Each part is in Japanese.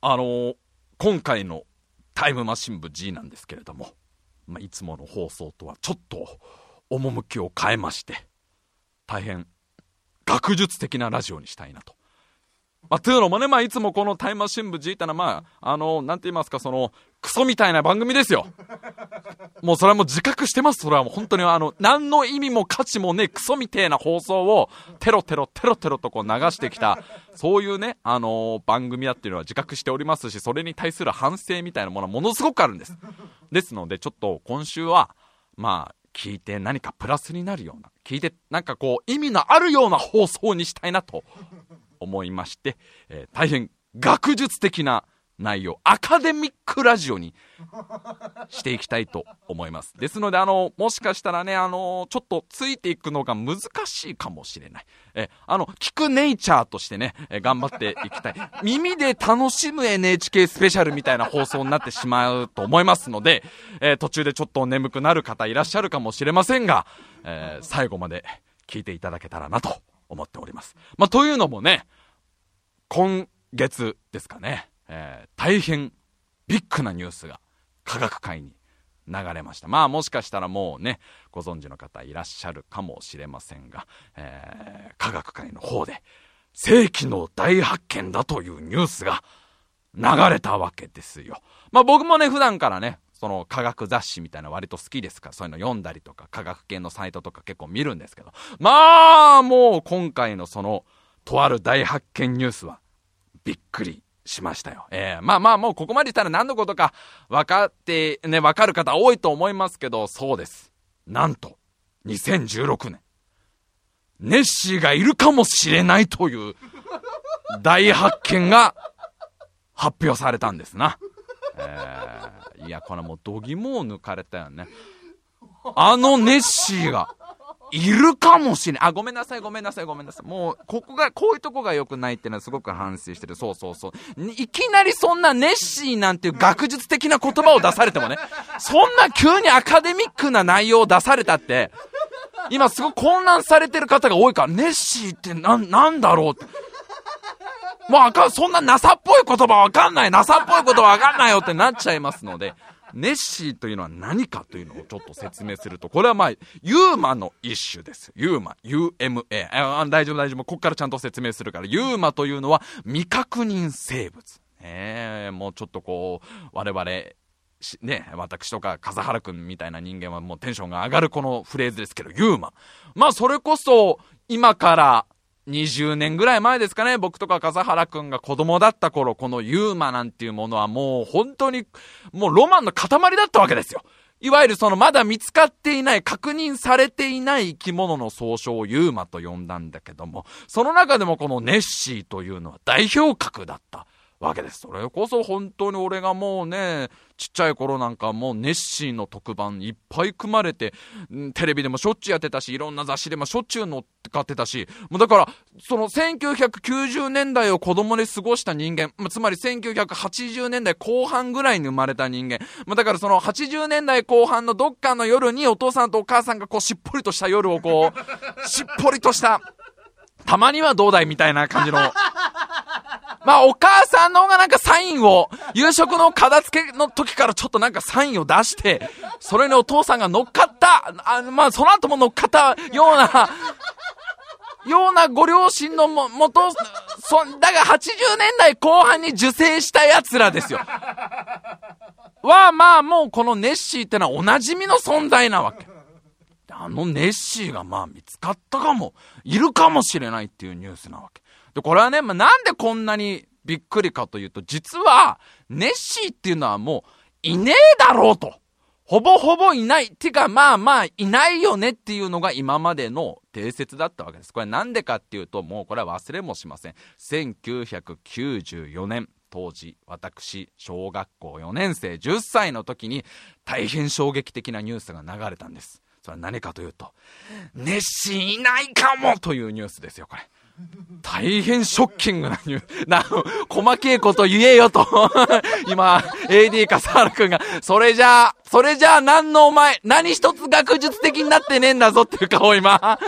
あのー今回のタイムマシン部 G なんですけれども、まあ、いつもの放送とはちょっと趣を変えまして、大変学術的なラジオにしたいなと。まあ、というのもね、まあ、いつもこのタイムマシン部 G ってのは、まあ、あの、なんて言いますか、その、クソみたいな番組ですよ。もうそれはもう自覚してます。それはもう本当にあの、何の意味も価値もね、クソみてえな放送を、テロテロテロテロとこう流してきた、そういうね、あのー番組だっていうのは自覚しておりますし、それに対する反省みたいなものはものすごくあるんです。ですので、ちょっと今週は、まあ、聞いて何かプラスになるような、聞いてなんかこう、意味のあるような放送にしたいなと思いまして、えー大変学術的な内容、アカデミックラジオにしていきたいと思います。ですので、あの、もしかしたらね、あの、ちょっとついていくのが難しいかもしれない。え、あの、聞くネイチャーとしてね、え頑張っていきたい。耳で楽しむ NHK スペシャルみたいな放送になってしまうと思いますので、え途中でちょっと眠くなる方いらっしゃるかもしれませんが、えー最後まで聞いていただけたらなと思っております。まあ、というのもね、今月ですかね、えー大変ビッグなニュースが科学界に流れました。まあもしかしたらもうね、ご存知の方いらっしゃるかもしれませんが、えー科学界の方で世紀の大発見だというニュースが流れたわけですよ。まあ僕もね、普段からね、その科学雑誌みたいな割と好きですから、そういうの読んだりとか、科学系のサイトとか結構見るんですけど、まあもう今回のその、とある大発見ニュースは、びっくりしましたよ。えー、まあまあもうここまで言ったら何のことか分かって、ね、分かる方多いと思いますけど、そうです。なんと、2016年、ネッシーがいるかもしれないという大発見が発表されたんですな。えー、いや、これもう度肝を抜かれたよね。あのネッシーが、いるかもしれん。あ、ごめんなさい、ごめんなさい、ごめんなさい。もう、ここが、こういうとこが良くないっていうのはすごく反省してる。そうそうそう。いきなりそんなネッシーなんていう学術的な言葉を出されてもね、そんな急にアカデミックな内容を出されたって、今すごく混乱されてる方が多いから、ネッシーってな、なんだろうって。もうあかん、そんな NASA っぽい言葉わかんない、NASA っぽい言葉わかんないよってなっちゃいますので、ネッシーというのは何かというのをちょっと説明すると、これはまあ、ユーマの一種です。ユーマ、UMA。あ大丈夫大丈夫。ここからちゃんと説明するから、ユーマというのは未確認生物。ねえ、もうちょっとこう、我々、ね、私とか笠原くんみたいな人間はもうテンションが上がるこのフレーズですけど、ユーマ。まあそれこそ、今から20年ぐらい前ですかね、僕とか笠原くんが子供だった頃、このユーマなんていうものはもう本当に、もうロマンの塊だったわけですよ。いわゆるそのまだ見つかっていない、確認されていない生き物の総称をユーマと呼んだんだけども、その中でもこのネッシーというのは代表格だった。わけです。それこそ本当に俺がもうね、ちっちゃい頃なんかもうネッシーの特番いっぱい組まれて、んテレビでもしょっちゅうやってたし、いろんな雑誌でもしょっちゅう載っかってたし、もうだから、その1990年代を子供で過ごした人間、まあつまり1980年代後半ぐらいに生まれた人間、まあだからその80年代後半のどっかの夜にお父さんとお母さんがこうしっぽりとした夜をこう、しっぽりとした、たまにはどうだいみたいな感じの、まあ、お母さんの方がなんかサインを、夕食の片付けの時からちょっとなんかサインを出して、それにお父さんが乗っかった、あまあ、その後も乗っかったような、ようなご両親のも、もと、そ、だが80年代後半に受精した奴らですよ。は、まあ、もうこのネッシーってのはお馴染みの存在なわけ。あのネッシーがまあ見つかったかも、いるかもしれないっていうニュースなわけ。で、これはね、まあ、なんでこんなにびっくりかというと、実は、ネッシーっていうのはもう、いねえだろうと。ほぼほぼいない。てか、まあまあ、いないよねっていうのが今までの定説だったわけです。これなんでかっていうと、もうこれは忘れもしません。1994年。当時、私、小学校4年生、10歳の時に、大変衝撃的なニュースが流れたんです。それは何かというと、ネッシーいないかもというニュースですよ、これ。大変ショッキングなニュース。な、細けいこと言えよと。今、AD 笠原くんが、それじゃあ、それじゃあ何のお前、何一つ学術的になってねえんだぞっていう顔今、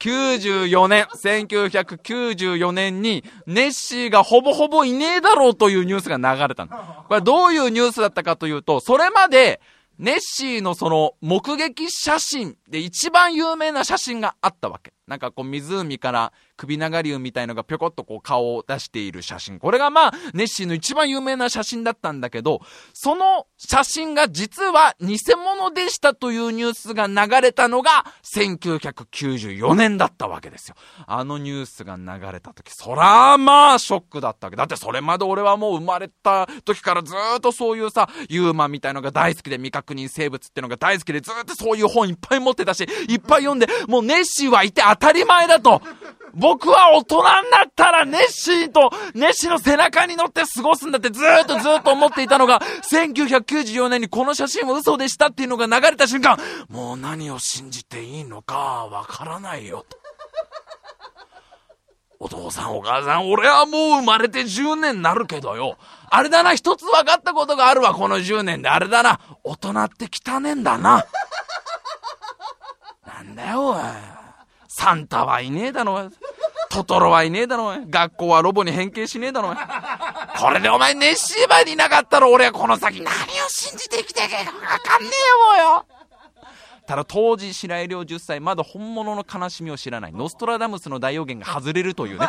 94年、1994年に、ネッシーがほぼほぼいねえだろうというニュースが流れたの。これどういうニュースだったかというと、それまで、ネッシーのその目撃写真で一番有名な写真があったわけ。なんかこう湖から首長竜みたいのがぴょこっとこう顔を出している写真。これがまあ、ネッシーの一番有名な写真だったんだけど、その写真が実は偽物でしたというニュースが流れたのが1994年だったわけですよ。あのニュースが流れた時、そらまあショックだったわけ。だってそれまで俺はもう生まれた時からずっとそういうさ、ユーマみたいのが大好きで未確認生物ってのが大好きでずっとそういう本いっぱい持ってたし、いっぱい読んで、もうネッシーはいて当たり前だと。僕は大人になったらネッシーと、ネッシーの背中に乗って過ごすんだってずーっとずーっと思っていたのが、1994年にこの写真は嘘でしたっていうのが流れた瞬間、もう何を信じていいのかわからないよと。お父さんお母さん、俺はもう生まれて10年になるけどよ。あれだな、一つ分かったことがあるわ、この10年で。あれだな、大人って汚ねんだな。なんだよ、おい。サンタはいねえだろ、トトロはいねえだろ、学校はロボに変形しねえだろ、これでお前ネッシーバにいなかったら俺はこの先何を信じて生きていけかわかんねえよ、もうよ。ただ当時白井亮10歳。まだ本物の悲しみを知らない。ノストラダムスの大予言が外れるというね。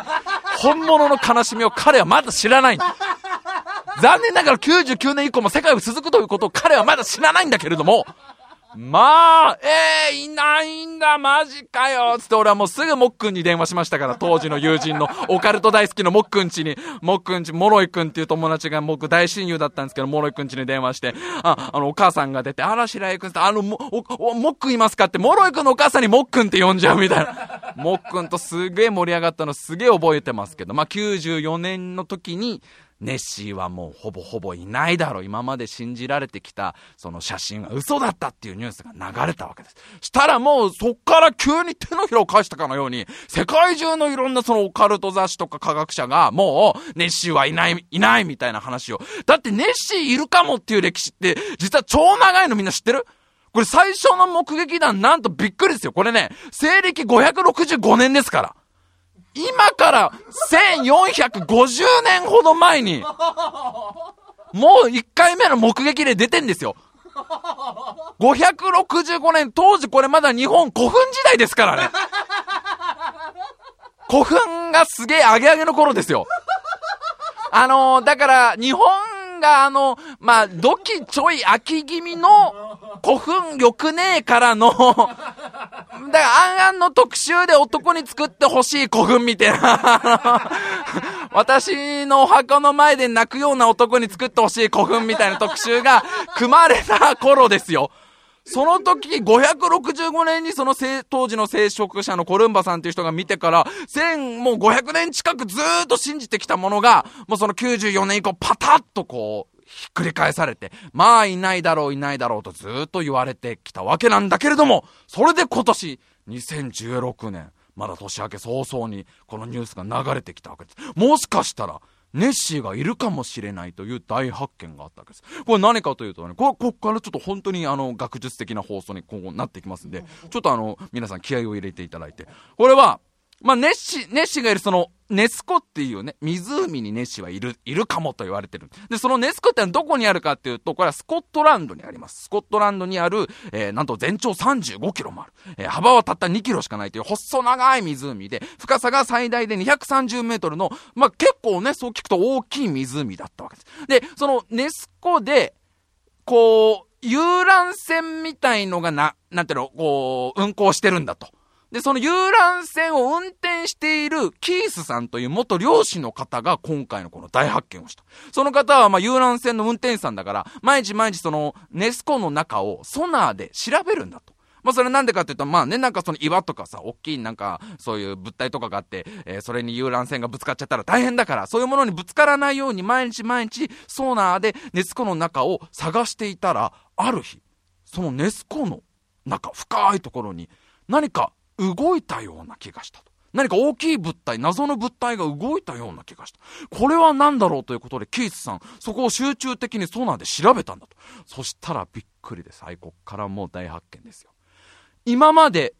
本物の悲しみを彼はまだ知らない。残念ながら99年以降も世界は続くということを彼はまだ知らないんだけれども。まあ、えー、いないんだ、マジかよつって俺はもうすぐもっくんに電話しましたから、当時の友人の、オカルト大好きのもっくんちに、もっくんち、モロイくんっていう友達が僕大親友だったんですけど、モロイくんちに電話して、あ、あの、お母さんが出て、あら、白井くんって、あの、も、お、もっくんいますかって、モロイくんのお母さんにもっくんって呼んじゃうみたいな。もっくんとすげえ盛り上がったのすげえ覚えてますけど、まあ、94年の時に、ネッシーはもうほぼほぼいないだろう。今まで信じられてきた、その写真は嘘だったっていうニュースが流れたわけです。したらもうそっから急に手のひらを返したかのように、世界中のいろんなそのオカルト雑誌とか科学者が、もう、ネッシーはいない、いないみたいな話を。だってネッシーいるかもっていう歴史って、実は超長いのみんな知ってる？これ最初の目撃談なんとびっくりですよ。これね、西暦565年ですから。今から1450年ほど前に、もう1回目の目撃例出てんですよ。565年、当時これまだ日本古墳時代ですからね。古墳がすげえアゲアゲの頃ですよ。あのー、だから日本があの、まあ、土器ちょい秋気味の古墳よくねえからの、だからあんあんの特集で男に作ってほしい古墳みたいな、私のお墓の前で泣くような男に作ってほしい古墳みたいな特集が組まれた頃ですよ。その時、565年にその当時の聖職者のコルンバさんっていう人が見てから、千、もう500年近くずーっと信じてきたものが、もうその94年以降パタッとこう、ひっくり返されて、まあいないだろういないだろうとずっと言われてきたわけなんだけれども、それで今年、2016年、まだ年明け早々にこのニュースが流れてきたわけです。もしかしたら、ネッシーがいるかもしれないという大発見があったわけです。これ何かというとね、ここからちょっと本当にあの、学術的な放送に今後なってきますんで、ちょっとあの、皆さん気合を入れていただいて。これは、まあ、ネッシ、ネッシがいるその、ネスコっていうね、湖にネッシはいる、いるかもと言われてる。で、そのネスコってのはどこにあるかっていうと、これはスコットランドにあります。スコットランドにある、えー、なんと全長35キロもある。えー、幅はたった2キロしかないという細長い湖で、深さが最大で230メートルの、まあ、結構ね、そう聞くと大きい湖だったわけです。で、そのネスコで、こう、遊覧船みたいのがな、なんていうの、こう、運行してるんだと。で、その遊覧船を運転しているキースさんという元漁師の方が今回のこの大発見をした。その方はまあ遊覧船の運転手さんだから、毎日毎日そのネスコの中をソナーで調べるんだと。まあそれなんでかっていうと、まあね、なんかその岩とかさ、大きいなんかそういう物体とかがあって、えー、それに遊覧船がぶつかっちゃったら大変だから、そういうものにぶつからないように毎日毎日ソナーでネスコの中を探していたら、ある日、そのネスコの中、深いところに何か動いたような気がしたと。何か大きい物体、謎の物体が動いたような気がした。これは何だろうということで、キースさん、そこを集中的にソナーで調べたんだと。そしたらびっくりです。はい、こっからもう大発見ですよ。今まで、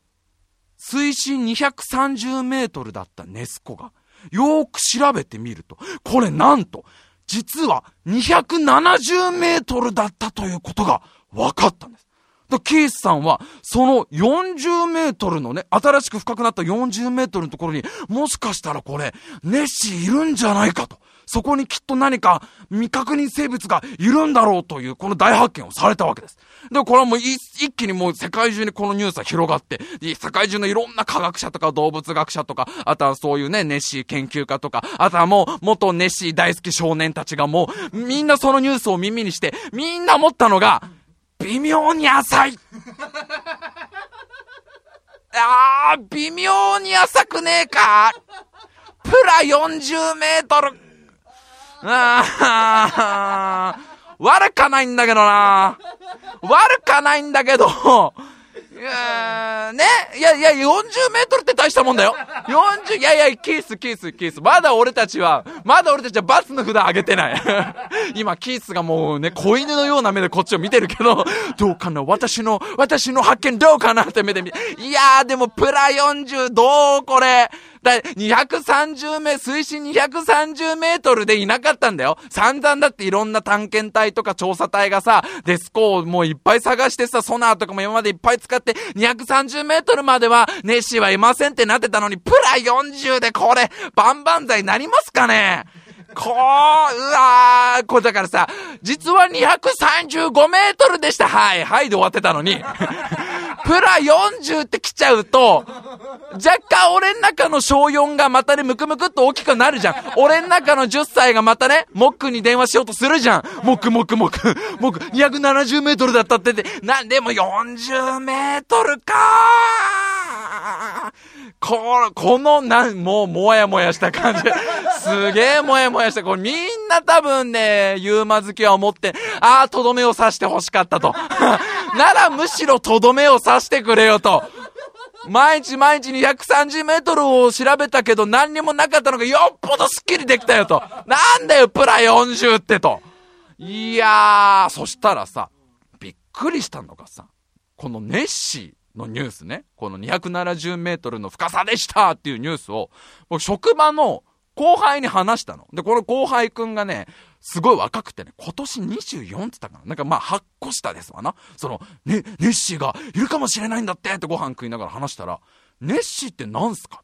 水深230メートルだったネス湖が、よーく調べてみると、これなんと、実は270メートルだったということが分かったんです。で、ケースさんは、その40メートルのね、新しく深くなった40メートルのところに、もしかしたらこれ、ネッシーいるんじゃないかと。そこにきっと何か未確認生物がいるんだろうというこの大発見をされたわけです。で、これはもう一気にもう世界中にこのニュースは広がって、世界中のいろんな科学者とか動物学者とか、あとはそういうね、ネッシー研究家とか、あとはもう元ネッシー大好き少年たちがもう、みんなそのニュースを耳にして、みんな思ったのが、微妙に浅い。あー、微妙に浅くねえか。プラ40メートル。あー、悪かないんだけどな。悪かないんだけど、いやねいやいや、40メートルって大したもんだよ。40、いやいや、キース、キース、キース。まだ俺たちは、まだ俺たちはバツの札上げてない。今、キースがもうね、子犬のような目でこっちを見てるけど、どうかな？私の、私の発見どうかな？って目で見、いやーでもプラ40どうこれ？だ、230メ、水深230メートルでいなかったんだよ。散々だっていろんな探検隊とか調査隊がさ、デスコをもういっぱい探してさ、ソナーとかも今までいっぱい使って、230メートルまではネッシーはいませんってなってたのに、プラ40でこれ、バンバン剤なりますかね？こう、うわー、これだからさ、実は235メートルでした。はい、はいで終わってたのに。プラ40って来ちゃうと、若干俺ん中の小4がまたね、ムクムクっと大きくなるじゃん。俺ん中の10歳がまたね、モックに電話しようとするじゃん。モックモックモック。モック、270メートルだったってて、なんでも40メートルかーこ、この、なん、もう、もやもやした感じ。すげえもやもやした。これみんな多分ね、ユーマ好きは思って、ああ、とどめを刺して欲しかったと。ならむしろとどめを刺してくれよと。毎日毎日230メートルを調べたけど何にもなかったのがよっぽどスッキリできたよと。なんだよ、プラ40ってと。いやー、そしたらさ、びっくりしたのがさ、このネッシーのニュースね、この270メートルの深さでしたっていうニュースを、僕職場の後輩に話したの。で、この後輩くんがね、すごい若くてね、今年24って言ったかななんかまあ、8個下ですわな。その、ね、ネッシーがいるかもしれないんだってってご飯食いながら話したら、ネッシーって何すか？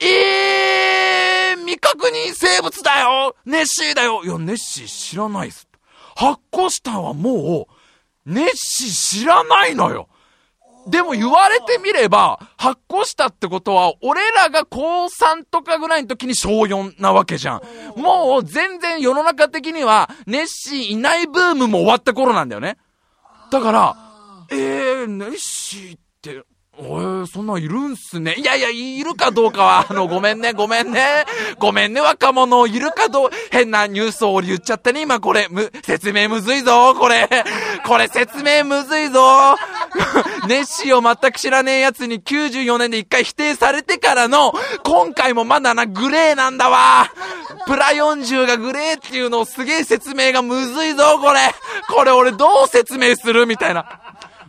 えー、未確認生物だよネッシーだよいや、ネッシー知らないっす。8個下はもう、ネッシー知らないのよでも言われてみれば、発行したってことは、俺らが高3とかぐらいの時に小4なわけじゃん。もう全然世の中的には、ネッシーいないブームも終わった頃なんだよね。だから、えー、ネッシーって、おえそんなんいるんすね。いやいや、いるかどうかは、あの、ごめんね、ごめんね。ごめんね、若者、いるかどう、変なニュースを俺言っちゃったね、今これ。む、説明むずいぞ、これ。これ説明むずいぞ。ネッシーを全く知らねえ奴に94年で一回否定されてからの、今回もまだな、グレーなんだわ。プラ40がグレーっていうのをすげえ説明がむずいぞ、これ。これ俺どう説明する？みたいな。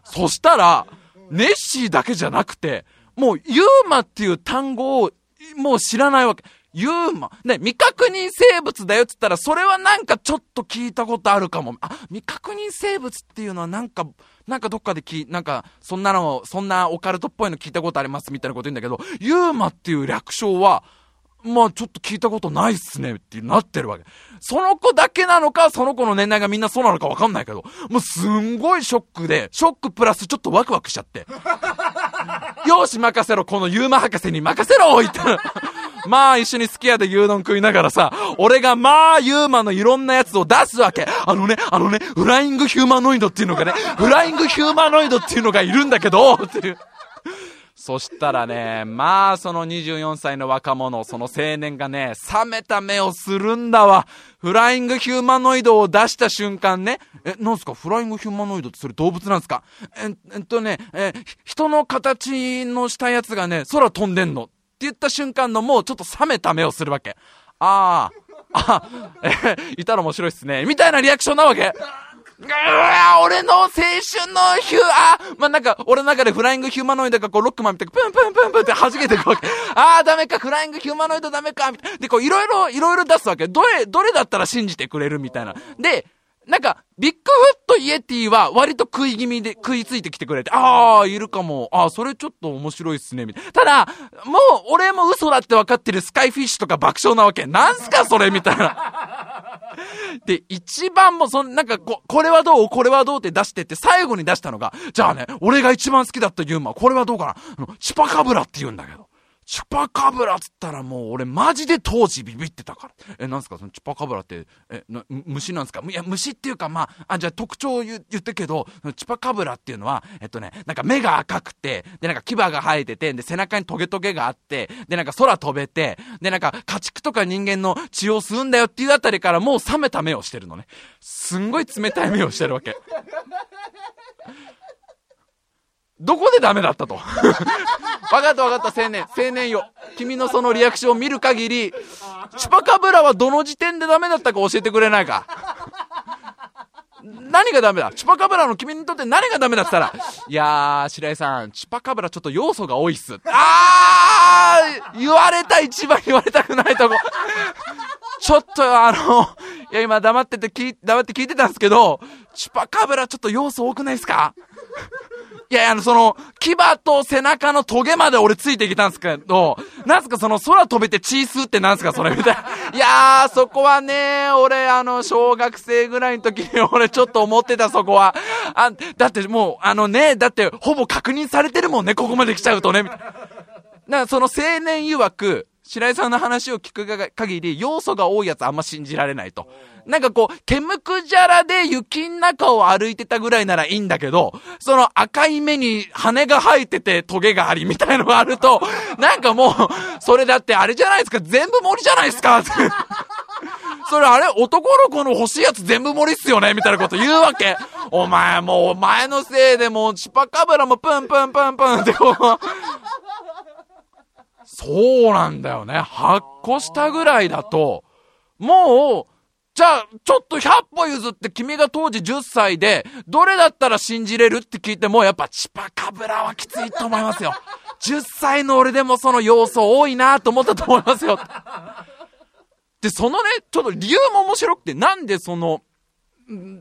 そしたら、ネッシーだけじゃなくて、もうユーマっていう単語をもう知らないわけ。ユーマ。ね、未確認生物だよって言ったら、それはなんかちょっと聞いたことあるかも。あ、未確認生物っていうのはなんか、なんかどっかで聞なんか、そんなの、そんなオカルトっぽいの聞いたことありますみたいなこと言うんだけど、ユーマっていう略称は、まあちょっと聞いたことないっすねってなってるわけ。その子だけなのか、その子の年代がみんなそうなのかわかんないけど、もうすんごいショックで、ショックプラスちょっとワクワクしちゃって。よし任せろ、このユーマ博士に任せろ言ったら。まあ一緒にすき家で牛丼食いながらさ、俺がまあユーマのいろんなやつを出すわけ。あのね、あのね、フライングヒューマノイドっていうのがね、フライングヒューマノイドっていうのがいるんだけど、っていう。そしたらね、まあその24歳の若者、その青年がね、冷めた目をするんだわ。フライングヒューマノイドを出した瞬間ね、え、なんすか？フライングヒューマノイドってそれ動物なんすか？え、えっとね、え、人の形のしたやつがね、空飛んでんの。って言った瞬間のもうちょっと冷めた目をするわけ。ああ、あ、え、いたら面白いっすね。みたいなリアクションなわけ。俺の青春のヒュー、あまあ、なんか、俺の中でフライングヒューマノイドがこう、ロックマンみたいに、プンプンプンプンって弾けていくわけ。ああ、ダメか、フライングヒューマノイドダメか、みたいな。で、こう、いろいろ、いろいろ出すわけ。どれ、どれだったら信じてくれるみたいな。で、なんか、ビッグフットイエティは割と食い気味で食いついてきてくれて、ああ、いるかも。ああ、それちょっと面白いっすね、みたいな。ただ、もう、俺も嘘だって分かってるスカイフィッシュとか爆笑なわけ。なんすか、それ、みたいな。で、一番もその、なんかこ、これはどうこれはどうって出してって最後に出したのが、じゃあね、俺が一番好きだったユーマ、これはどうかな？あのチュパカブラって言うんだけど。チュパカブラっつったらもう俺マジで当時ビビってたから。え、なんすか？そのチュパカブラって、え、虫なんすか？いや、虫っていうかまあ、あ、じゃあ特徴を言言ってけど、チュパカブラっていうのは、えっとね、なんか目が赤くて、でなんか牙が生えてて、で背中にトゲトゲがあって、でなんか空飛べて、でなんか家畜とか人間の血を吸うんだよっていうあたりからもう冷めた目をしてるのね。すんごい冷たい目をしてるわけ。どこでダメだったと。わかったわかった、青年。青年よ。君のそのリアクションを見る限り、チュパカブラはどの時点でダメだったか教えてくれないか。何がダメだ？チュパカブラの君にとって何がダメだったら、いやー、白井さん、チュパカブラちょっと要素が多いっす。あー言われた一番言われたくないとこ。ちょっとあの、いや今黙ってて聞、黙って聞いてたんですけど、チュパカブラちょっと要素多くないですか？いや、あの、その、牙と背中のトゲまで俺ついてきたんですけど、なんすかその空飛べて血吸ってなんすかそれみたいな。いやー、そこはね、俺あの、小学生ぐらいの時に俺ちょっと思ってたそこは。あ、だってもう、あのね、だってほぼ確認されてるもんね、ここまで来ちゃうとね、みたいな。な、その青年曰く、白井さんの話を聞く限り、要素が多いやつあんま信じられないと。なんかこう、ケムクジャラで雪の中を歩いてたぐらいならいいんだけど、その赤い目に羽が生えててトゲがありみたいのがあると、なんかもう、それだってあれじゃないですか、全部森じゃないですか それあれ男の子の欲しいやつ全部森っすよねみたいなこと言うわけ。お前もうお前のせいでもうチパカブラもプンプンプンプンってこう、そうなんだよね。8個下ぐらいだと、もう、じゃあ、ちょっと100歩譲って君が当時10歳で、どれだったら信じれるって聞いても、やっぱチパカブラはきついと思いますよ。10歳の俺でもその要素多いなと思ったと思いますよ。で、そのね、ちょっと理由も面白くて、なんでその、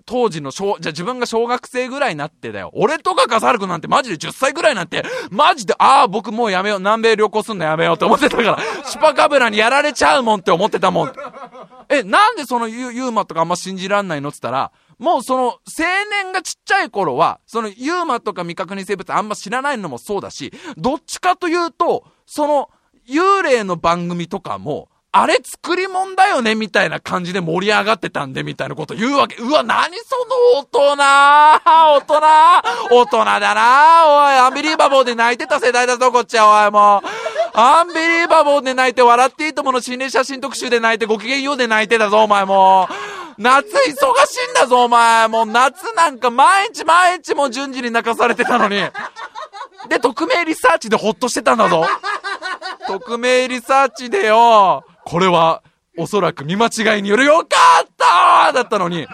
当時の小、じゃ自分が小学生ぐらいになってだよ。俺とか笠原くんなんてマジで10歳ぐらいなんて、マジで、ああ、僕もうやめよう、南米旅行すんのやめようって思ってたから、シュパカブラにやられちゃうもんって思ってたもん。え、なんでそのユユーマとかあんま信じらんないのって言ったら、もうその青年がちっちゃい頃は、そのユーマとか未確認生物あんま知らないのもそうだし、どっちかというと、その幽霊の番組とかも、あれ作り物だよねみたいな感じで盛り上がってたんで、みたいなこと言うわけ。うわ、何その大人大人大人だなおい、アンビリーバボーで泣いてた世代だぞ、こっちは、おい、もう。アンビリーバボーで泣いて、笑っていいともの心霊写真特集で泣いて、ご機嫌ようで泣いてたぞ、お前もう。夏忙しいんだぞ、お前。もう夏なんか毎日毎日も順次に泣かされてたのに。で、匿名リサーチでほっとしてたんだぞ。匿名リサーチでよ。これは、おそらく見間違いによるよかっただったのに、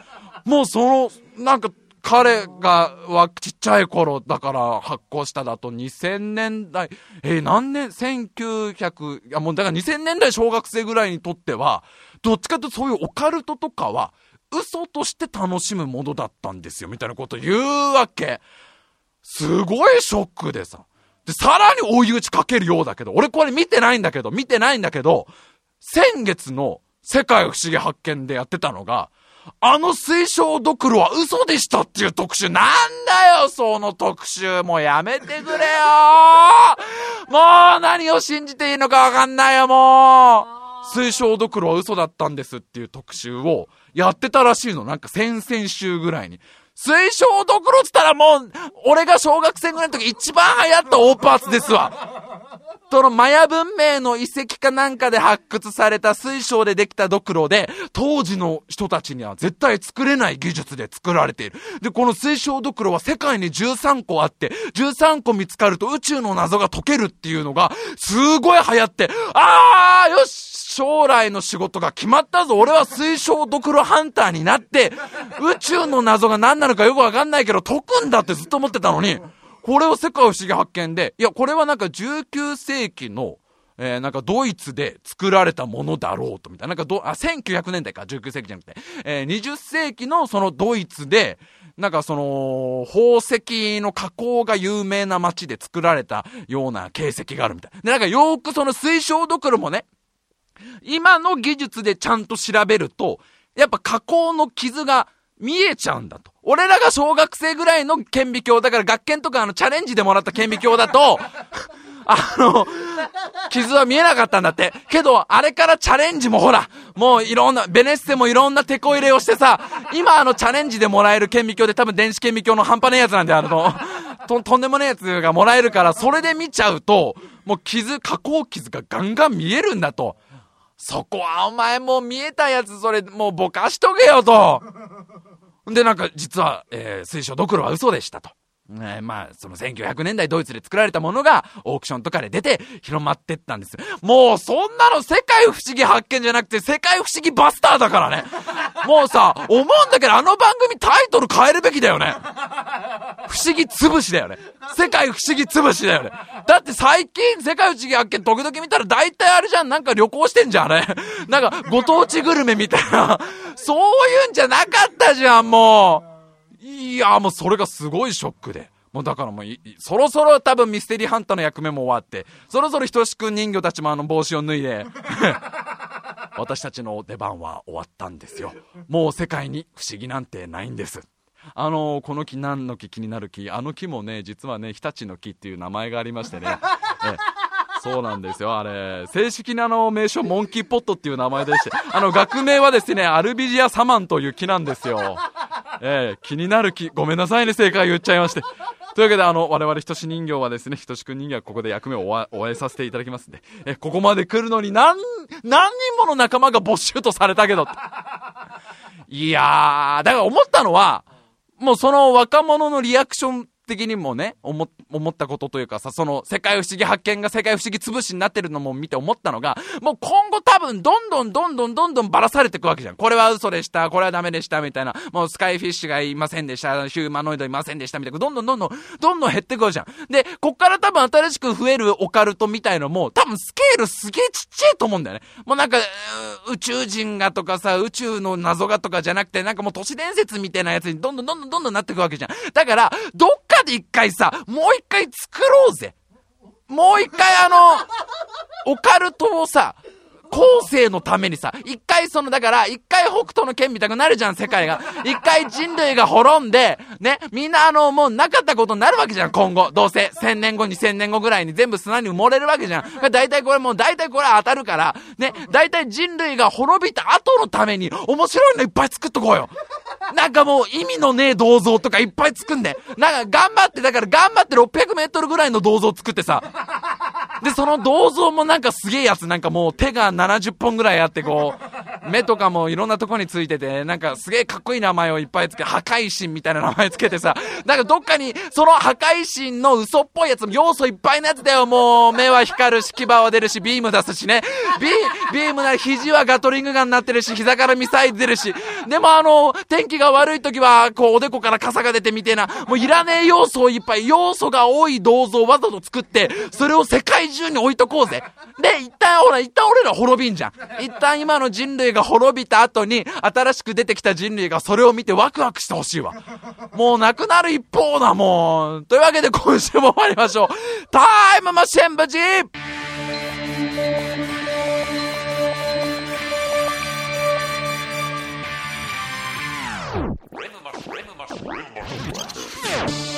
もうその、なんか、彼が、はちっちゃい頃だから発行しただと2000年代、えー、何年 ?1900、いやもうだから2000年代小学生ぐらいにとっては、どっちかというとそういうオカルトとかは、嘘として楽しむものだったんですよ、みたいなこと言うわけ。すごいショックでさ。で、さらに追い打ちかけるようだけど、俺これ見てないんだけど、見てないんだけど、先月の世界不思議発見でやってたのが、あの水晶ドクロは嘘でしたっていう特集。なんだよ、その特集。もうやめてくれよ もう何を信じていいのかわかんないよ、もう水晶ドクロは嘘だったんですっていう特集をやってたらしいの。なんか先々週ぐらいに。水晶ドクロって言ったらもう、俺が小学生ぐらいの時一番流行ったオーパーツですわ。そのマヤ文明の遺跡かなんかで発掘された水晶でできたドクロで、当時の人たちには絶対作れない技術で作られている。で、この水晶ドクロは世界に13個あって、13個見つかると宇宙の謎が解けるっていうのが、すごい流行って、あーよし将来の仕事が決まったぞ俺は水晶ドクロハンターになって、宇宙の謎が何なのかよくわかんないけど解くんだってずっと思ってたのに、これを世界不思議発見で、いや、これはなんか19世紀の、えー、なんかドイツで作られたものだろうと、みたいな。なんかど、あ、1900年代か、19世紀じゃなくて、えー、20世紀のそのドイツで、なんかその、宝石の加工が有名な街で作られたような形跡があるみたい。で、なんかよくその水晶ドクロもね、今の技術でちゃんと調べると、やっぱ加工の傷が見えちゃうんだと。俺らが小学生ぐらいの顕微鏡、だから学研とかあのチャレンジでもらった顕微鏡だと、あの、傷は見えなかったんだって。けど、あれからチャレンジもほら、もういろんな、ベネッセもいろんなテこ入れをしてさ、今あのチャレンジでもらえる顕微鏡で多分電子顕微鏡の半端ねえやつなんだよ、あの、と、とんでもねえやつがもらえるから、それで見ちゃうと、もう傷、加工傷がガンガン見えるんだと。そこはお前もう見えたやつ、それもうぼかしとけよと。で、なんか実は、えー、水晶ドクロは嘘でしたと。えー、まあ、その1900年代ドイツで作られたものがオークションとかで出て広まってったんです。もうそんなの世界不思議発見じゃなくて世界不思議バスターだからね。もうさ、思うんだけどあの番組タイトル変えるべきだよね。不思議潰しだよね。世界不思議潰しだよね。だって最近世界不思議発見時々見たら大体あれじゃん。なんか旅行してんじゃん、あれ。なんかご当地グルメみたいな。そういうんじゃなかったじゃん、もう。いや、もうそれがすごいショックで。もうだからもうそろそろ多分ミステリーハンターの役目も終わって、そろそろひとしくん人形たちもあの帽子を脱いで、私たちの出番は終わったんですよ。もう世界に不思議なんてないんです。あのこの木何の木気になる木、あの木もね、実はね、日立の木っていう名前がありましてね。えそうなんですよ、あれ。正式なの名称、モンキーポットっていう名前でして、あの、学名はですね、アルビジアサマンという木なんですよ。えー、気になる木、ごめんなさいね、正解言っちゃいまして。というわけで、あの、我々、ひとし人形はですね、ひとしくん人形はここで役目を終えさせていただきますんで、え、ここまで来るのに何、何人もの仲間が没収とされたけど。いやー、だから思ったのは、もうその若者のリアクション的にもね、思、思ったことというかさ、その世界不思議発見が世界不思議潰しになってるのも見て思ったのが、もう今後多分どんどんどんどんどんどんばらされていくわけじゃん。これは嘘でした、これはダメでした、みたいな。もうスカイフィッシュがいませんでした、ヒューマノイドいませんでした、みたいな。どんどんどんどん、どんどん減ってくるじゃん。で、こっから多分新しく増えるオカルトみたいのも、多分スケールすげえちっちゃいと思うんだよね。もうなんか、宇宙人がとかさ、宇宙の謎がとかじゃなくて、なんかもう都市伝説みたいなやつにどんどんどんどんどんどんなっていくわけじゃん。だから、どっかで一回さ、もう一回作ろうぜ。もう一回あの、オカルトをさ、後世のためにさ、一回その、だから、一回北斗の剣みたくなるじゃん、世界が。一回人類が滅んで、ね、みんなあの、もうなかったことになるわけじゃん、今後。どうせ、千年後、二千年後ぐらいに全部砂に埋もれるわけじゃん。大体これもう、大体これ当たるから、ね、大体人類が滅びた後のために、面白いのいっぱい作っとこうよ。なんかもう意味のねえ銅像とかいっぱい作んで。なんか頑張って、だから頑張って600メートルぐらいの銅像作ってさ。で、その銅像もなんかすげえやつ、なんかもう手が70本ぐらいあってこう、目とかもいろんなとこについてて、なんかすげえかっこいい名前をいっぱいつけ、破壊神みたいな名前つけてさ、なんかどっかにその破壊神の嘘っぽいやつ、要素いっぱいのやつだよ、もう目は光るし、牙は出るし、ビーム出すしね。ビビームなら肘はガトリングガンになってるし、膝からミサイル出るし。でもあの、天気が悪い時は、こうおでこから傘が出てみてえな、もういらねえ要素をいっぱい、要素が多い銅像をわざと作って、それを世界中中に置いとこうぜ。で、一旦ほら、一旦俺ら滅びんじゃん。一旦今の人類が滅びた後に、新しく出てきた人類がそれを見てワクワクしてほしいわ。もうなくなる一方だもん。というわけで今週も終わりましょう。タイムマシン部人俺のマシン、俺のマシン、俺のマシン。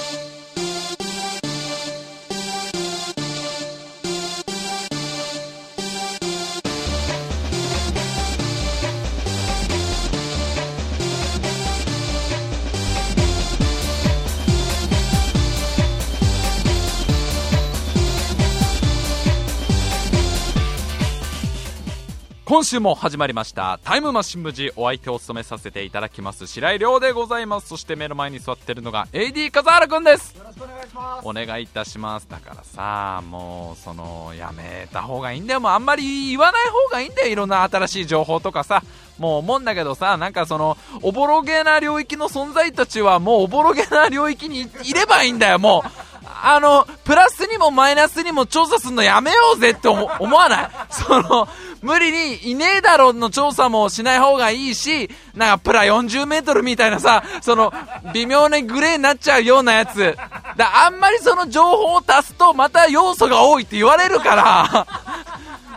今週も始まりました。タイムマシン部ジお相手を務めさせていただきます。白井亮でございます。そして目の前に座ってるのが AD 笠原くんです。よろしくお願いします。お願いいたします。だからさもうそのやめた方がいいんだよ。もうあんまり言わない方がいいんだよ。いろんな新しい情報とかさ。もう思うんだけどさなんかそのおぼろげな領域の存在たちはもうおぼろげな領域にいればいいんだよ。もうあの、プラスにもマイナスにも調査するのやめようぜって 思わない？その、無理にいねえだろの調査もしない方がいいし、なんかプラ40メートルみたいなさ、その、微妙にグレーになっちゃうようなやつ。だあんまりその情報を足すとまた要素が多いって言われるから。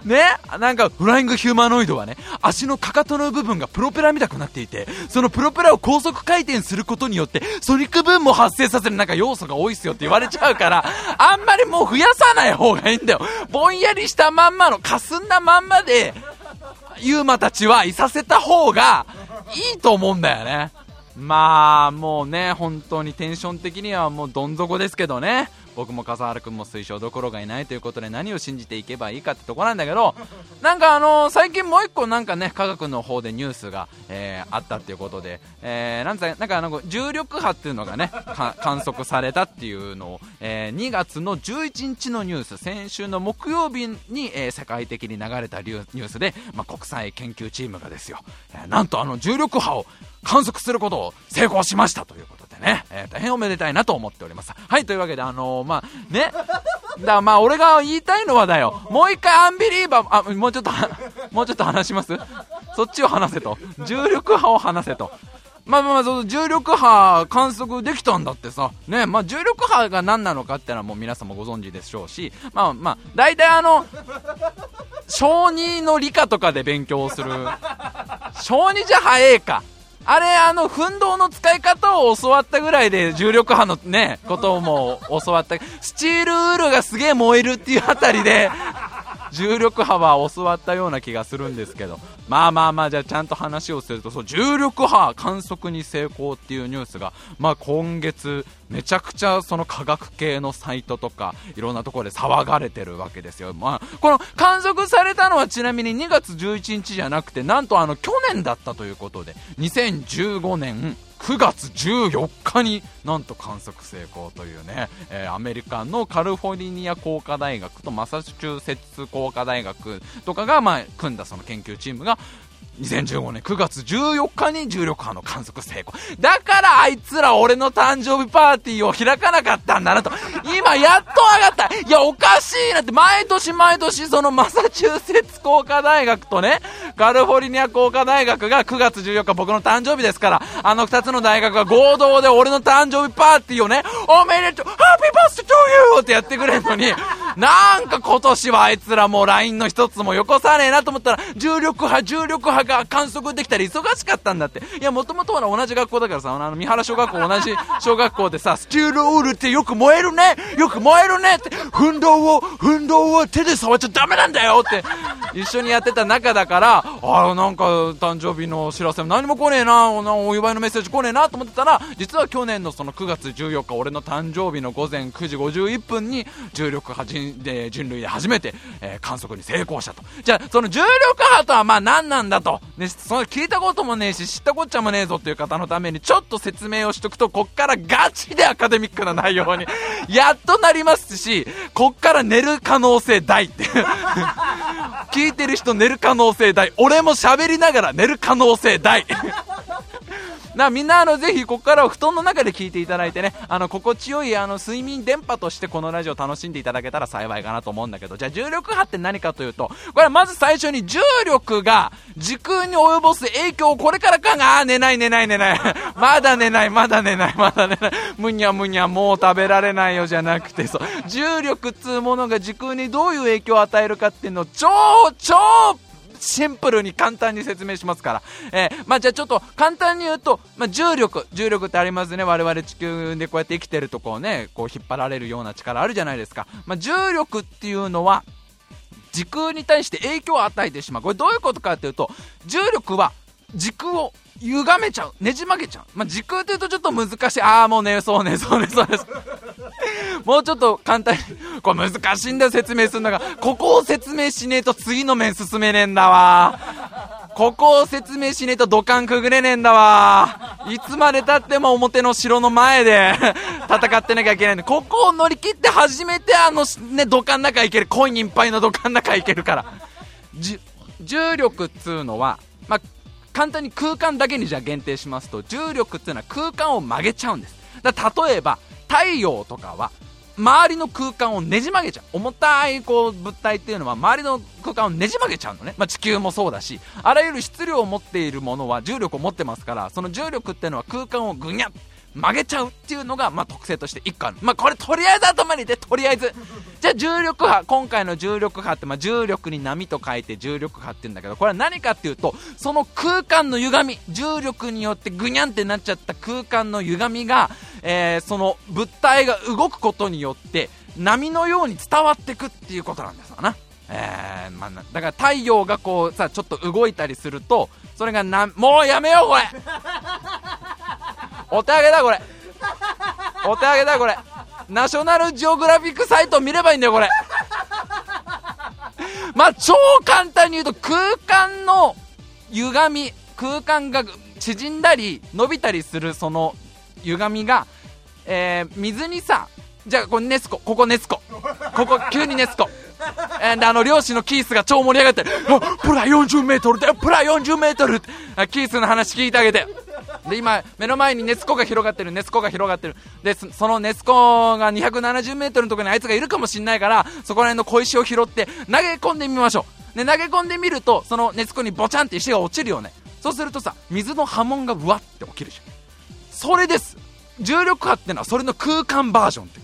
ねなんかフライングヒューマノイドはね足のかかとの部分がプロペラみたくなっていてそのプロペラを高速回転することによってソニックブームを発生させるなんか要素が多いっすよって言われちゃうからあんまりもう増やさない方がいいんだよ。ぼんやりしたまんまのかすんだまんまでユーマたちはいさせた方がいいと思うんだよね。まあもうね本当にテンション的にはもうどん底ですけどね。僕も笠原君も推奨どころがいないということで何を信じていけばいいかってとこなんだけど なんかあの最近もう一個なんかね科学の方でニュースが、えーあったっていうことで、えーなんなんかあの重力波っていうのがね観測されたっていうのを、えー2月の11日のニュース先週の木曜日に、えー世界的に流れたニュースで、まあ、国際研究チームがですよ、えーなんとあの重力波を観測することを成功しましたということ。ね、えー大変おめでたいなと思っております。はい、というわけで、あのーまあ、ね、だまあ、俺が言いたいのはだよ、もう一回アンビリーバー、あ、もうちょっと、もうちょっと話します？そっちを話せと。重力波を話せと。まあまあまあ、その重力波観測できたんだってさ、ね、まあ重力波が何なのかってのはもう皆さんもご存知でしょうし、まあまあ、大体あの、小2の理科とかで勉強する、小2じゃ早えか。あれ、あの、奮闘の使い方を教わったぐらいで、重力波のね、ことも教わった。スチールウールがすげえ燃えるっていうあたりで、重力波は教わったような気がするんですけど、まあまあまあ、じゃあちゃんと話をすると、そう、重力波観測に成功っていうニュースが、まあ今月、めちゃくちゃその科学系のサイトとか、いろんなところで騒がれてるわけですよ。まあ、この観測されたのはちなみに2月11日じゃなくて、なんとあの、去年だったということで、2015年、9月14日になんと観測成功というね、えーアメリカのカリフォルニア工科大学とマサチューセッツ工科大学とかが、まあ、組んだその研究チームが2015年9月14日に重力波の観測成功。だからあいつら俺の誕生日パーティーを開かなかったんだなと。今やっと上がった。いや、おかしいなって、毎年毎年そのマサチューセッツ工科大学とね、カリフォルニア工科大学が9月14日僕の誕生日ですから、あの2つの大学が合同で俺の誕生日パーティーをね、おめでとう、ハッピーバースデートゥーユーってやってくれんのに、なんか今年はあいつらもう LINE の一つもよこさねえなと思ったら、重力波、重力波が観測できたり忙しかったんだって。いや、もともとは同じ学校だからさ、あの、三原小学校同じ 小学校でさ、スチールウールってよく燃えるね。よく燃えるねって、運動を、運動を手で触っちゃダメなんだよって、一緒にやってた中だから、ああ、なんか誕生日の知らせも何も来ねえな、なお祝いのメッセージ来ねえなと思ってたら、実は去年のその9月14日、俺の誕生日の午前9時51分に重力波人で人類で初めて、えー観測に成功したと。じゃあ、その重力波とはまあ何なんだと。ね、その聞いたこともねえし、知ったこっちゃもねえぞっていう方のためにちょっと説明をしとくと、こっからガチでアカデミックな内容に、やっとなりますし、こっから寝る可能性大って。聞いてる人寝る可能性大。俺も喋りながら寝る可能性大。なみんなあのぜひここからは布団の中で聞いていただいてね。あの心地よいあの睡眠電波としてこのラジオを楽しんでいただけたら幸いかなと思うんだけど。じゃあ重力波って何かというとこれまず最初に重力が時空に及ぼす影響をこれから考えあ寝ない寝ない 寝ない。まだ寝ないまだ寝ないまだ寝ない。むにゃむにゃもう食べられないよじゃなくてそう。重力っつうものが時空にどういう影響を与えるかっていうのを超超シンプルに簡単に説明しますから。えーまあじゃあちょっと簡単に言うと、まあ重力、重力ってありますね。我々地球でこうやって生きてるとこうね、こう引っ張られるような力あるじゃないですか。まあ重力っていうのは、時空に対して影響を与えてしまう。これどういうことかっていうと、重力は時空を歪めちゃう。ねじ曲げちゃう。まあ、時空って言うとちょっと難しい。ああ、もうね、そうね、そうね、そうです。もうちょっと簡単に、これ難しいんだよ、説明するのが。ここを説明しねえと次の面進めねえんだわ。ここを説明しねえと土管くぐれねえんだわ。いつまでたっても表の城の前で戦ってなきゃいけないんで、ここを乗り切って初めてあの、ね、土管の中行ける。コインいっぱいの土管の中行けるから。重力っつうのは、まあ、簡単に空間だけにじゃ限定しますと、重力っていうのは空間を曲げちゃうんです。だ例えば、太陽とかは、周りの空間をねじ曲げちゃう。重たいこう物体っていうのは周りの空間をねじ曲げちゃうのね。まあ、地球もそうだし、あらゆる質量を持っているものは重力を持ってますから、その重力っていうのは空間をぐにゃっ曲げちゃうっていうのが、まあ、特性として1個ある。まあ、これとりあえず頭に入れて、とりあえず。じゃあ重力波、今回の重力波って、まあ、重力に波と書いて重力波って言うんだけど、これは何かっていうと、その空間の歪み、重力によってぐにゃんってなっちゃった空間の歪みが、えー、その物体が動くことによって、波のように伝わってくっていうことなんですわな。えー、まあ、だから太陽がこうさ、ちょっと動いたりすると、それがな、もうやめようこれお手上げだこれ。お手上げだこれ。ナショナルジオグラフィックサイト見ればいいんだよこれ。まあ超簡単に言うと空間の歪み空間が縮んだり伸びたりするその歪みが、えー、水にさじゃあこれネスコここネスコここ急にネスコえー、あの漁師のキースが超盛り上がってプラ40メートルだよプラ40メートルキースの話聞いてあげて。で今目の前にネスコが広がってるネスコが広がってる。でそのネスコが270メートルのところにあいつがいるかもしんないからそこら辺の小石を拾って投げ込んでみましょう。で投げ込んでみるとそのネスコにボチャンって石が落ちるよね。そうするとさ水の波紋がうわって起きるじゃん。それです。重力波ってのはそれの空間バージョンって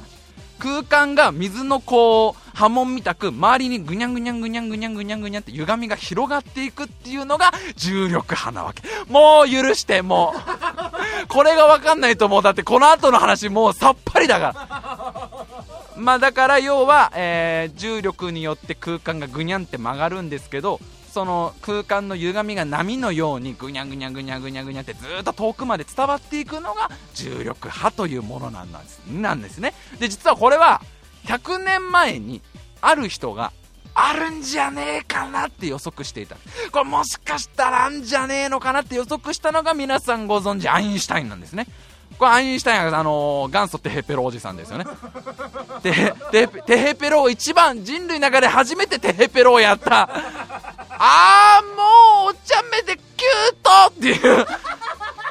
空間が水のこう波紋みたく周りにぐにゃんぐにゃんぐにゃんぐにゃんぐにゃんぐにゃんって歪みが広がっていくっていうのが重力波なわけもう許してもうこれが分かんないと思うだってこの後の話もうさっぱりだからまあだから要は、えー、重力によって空間がぐにゃんって曲がるんですけどその空間の歪みが波のようにぐにゃぐにゃぐにゃぐにゃぐにゃってずっと遠くまで伝わっていくのが重力波というものなんですなんですねで実はこれは100年前にある人があるんじゃねえかなって予測していた。これもしかしたらあんじゃねえのかなって予測したのが皆さんご存知アインシュタインなんですね。これアインシュタインはあのー、元祖テヘペロおじさんですよね。テヘ、ペロを一番人類の中で初めてテヘペロをやった。あーもうお茶目でキュートっていう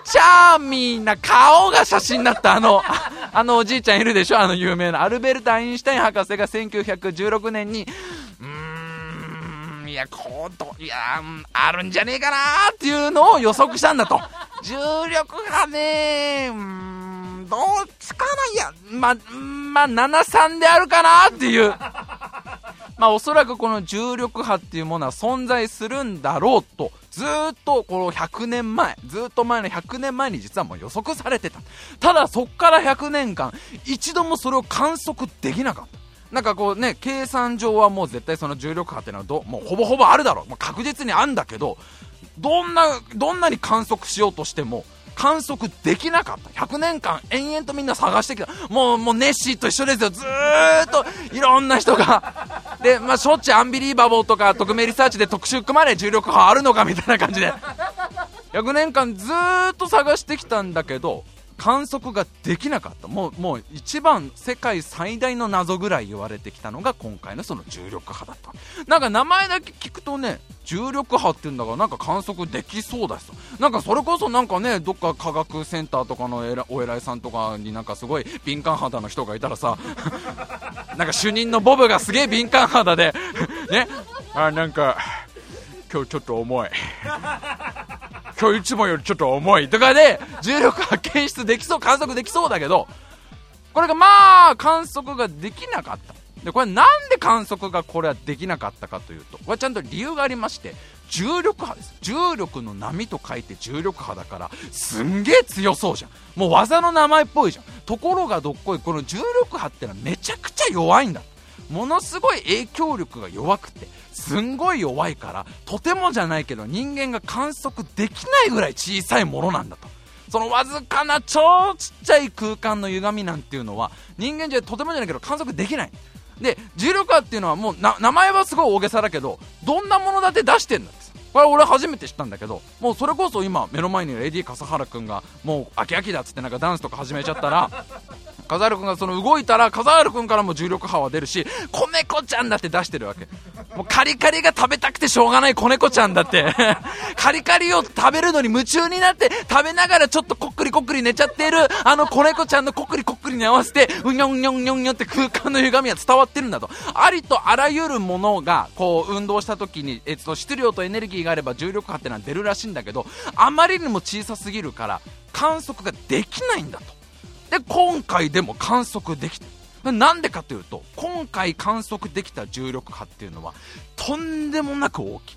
チャーミーな顔が写真になったあの、あのおじいちゃんいるでしょあの有名な。アルベルト・アインシュタイン博士が1916年に、ん、いや、こうと、いや、あるんじゃねえかなっていうのを予測したんだと。重力がね、うん、どっちかないや、ま、まあ、73であるかなっていう。まあ、おそらくこの重力波っていうものは存在するんだろうとずっとこの100年前、ずっと前の100年前に実はもう予測されてた。ただそっから100年間、一度もそれを観測できなかった。なんかこうね、計算上はもう絶対その重力波ってのはどもうほぼほぼあるだろう。まあ、確実にあるんだけど、どんな、どんなに観測しようとしても、観測できなかった。100年間延々とみんな探してきた。もう、もうネッシーと一緒ですよ。ずーっといろんな人が。で、まあ、しょっちゅうアンビリーバボーとか匿名リサーチで特集組まれ重力波あるのかみたいな感じで。100年間ずーっと探してきたんだけど、観測ができなかった。もうもう一番世界最大の謎ぐらい言われてきたのが今回のその重力波だった。なんか名前だけ聞くとね重力波っていうんだからなんか観測できそうだしなんかそれこそなんかねどっか科学センターとかのお偉いさんとかになんかすごい敏感肌の人がいたらさ なんか主任のボブがすげえ敏感肌でね。あなんか今日ちょっと重い。今日いつもよりちょっと重い。とかで重力波検出できそう観測できそうだけどこれがまあ観測ができなかった。でこれなんで観測がこれはできなかったかというとこれちゃんと理由がありまして重力波です。重力の波と書いて重力波だからすんげえ強そうじゃん。もう技の名前っぽいじゃん。ところがどっこいこの重力波ってのはめちゃくちゃ弱いんだものすごい影響力が弱くてすんごい弱いからとてもじゃないけど人間が観測できないぐらい小さいものなんだと。そのわずかな超ちっちゃい空間の歪みなんていうのは人間じゃとてもじゃないけど観測できない。で重力波っていうのはもう名前はすごい大げさだけどどんなものだって出してんだって。これ俺初めて知ったんだけどもうそれこそ今目の前にいる AD 笠原君がもう秋秋だっつってなんかダンスとか始めちゃったら 笠原君がその動いたら笠原君からも重力波は出るし子猫ちゃんだって出してるわけ。もうカリカリが食べたくてしょうがない子猫ちゃんだって。カリカリを食べるのに夢中になって食べながらちょっとこっくりこっくり寝ちゃっているあの子猫ちゃんのこっくりこっくりに合わせてうにょんにょんにょんにょんって空間の歪みは伝わってるんだと。ありとあらゆるものがこう運動した時に、えっと、質量とエネルギーがあれば重力波ってのは出るらしいんだけどあまりにも小さすぎるから観測ができないんだと。で今回でも観測できた。なんでかというと今回観測できた重力波っていうのはとんでもなく大きい。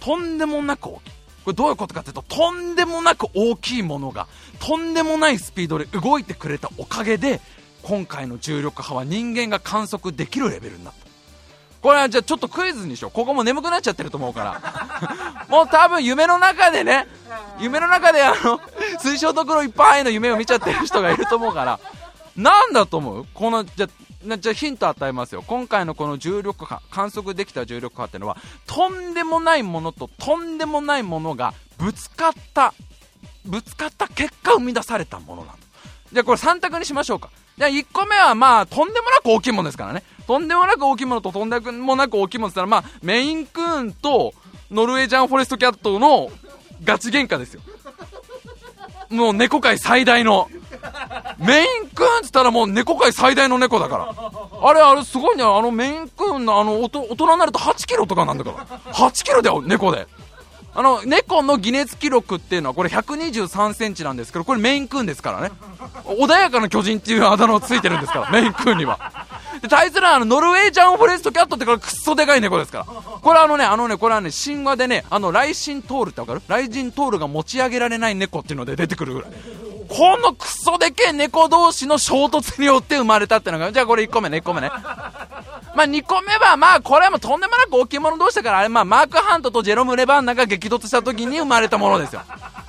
とんでもなく大きい。これどういうことかというととんでもなく大きいものがとんでもないスピードで動いてくれたおかげで今回の重力波は人間が観測できるレベルになった。これはじゃあちょっとクイズにしよう。ここも眠くなっちゃってると思うから。もう多分夢の中でね夢の中であの水晶と黒いっぱいの夢を見ちゃってる人がいると思うから。なんだと思う？このじゃじゃヒント与えますよ。今回のこの重力波観測できた重力波っていうのはとんでもないものととんでもないものがぶつかったぶつかった結果生み出されたものなんだじゃあこれ3択にしましょうか。じゃあ1個目はまあとんでもなく大きいものですからね。とんでもなく大きいものととんでもなく大きいものって言ったらまあメインクーンとノルウェージャンフォレストキャットのガチ喧嘩ですよ。もう猫界最大の。メインクーンっつったらもう猫界最大の猫だから。あれあれすごいね。あのメインクーンのあの大人になると8キロとかなんだから。8キロだよ猫で。あの猫のギネス記録っていうのはこれ123センチなんですけどこれメインクーンですからね。穏やかな巨人っていうあだ名をついてるんですからメインクーンには。で対するあのノルウェージャンフォレストキャットってこれクッソでかい猫ですから。これあのねあのねこれはね神話でねあの雷神トールってわかる？雷神トールが持ち上げられない猫っていうので出てくるぐらい。このクソでけえ猫同士の衝突によって生まれたってのがじゃあこれ1個目ね1個目ね。まあ2個目はまあこれはもうとんでもなく大きいもの同士だからあれまあマーク・ハントとジェロム・レバンナが激突した時に生まれたものですよ。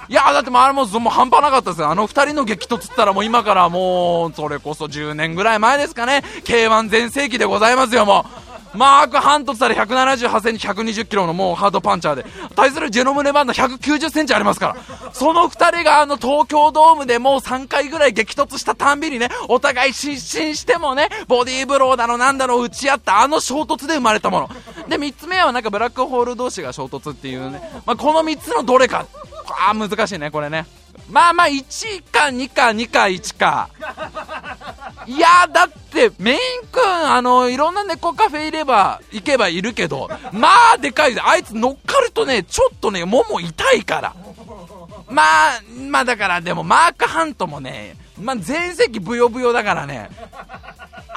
いやだってもうあれももう半端なかったですよ。あの2人の激突ったらもう今からもうそれこそ10年ぐらい前ですかね。K1 全盛期でございますよもう。マーク・ハントったら178センチ120キロのもうハードパンチャーで。対するジェノム・レバンナ190センチありますから。その2人があの東京ドームでもう3回ぐらい激突したたんびにねお互い失神してもねボディーブローだのなんだろう打ち合ったあの衝突で生まれたもの。で3つ目はなんかブラックホール同士が衝突っていうね、まあ、この3つのどれか。あ難しいねこれね。まあまあ1か2か2か1か。いやだってメインくんあのいろんな猫カフェいれば行けばいるけどまあでかいあいつ乗っかるとねちょっとねもも痛いからまあまあだからでもマークハントもねまあ全席ブヨブヨだからね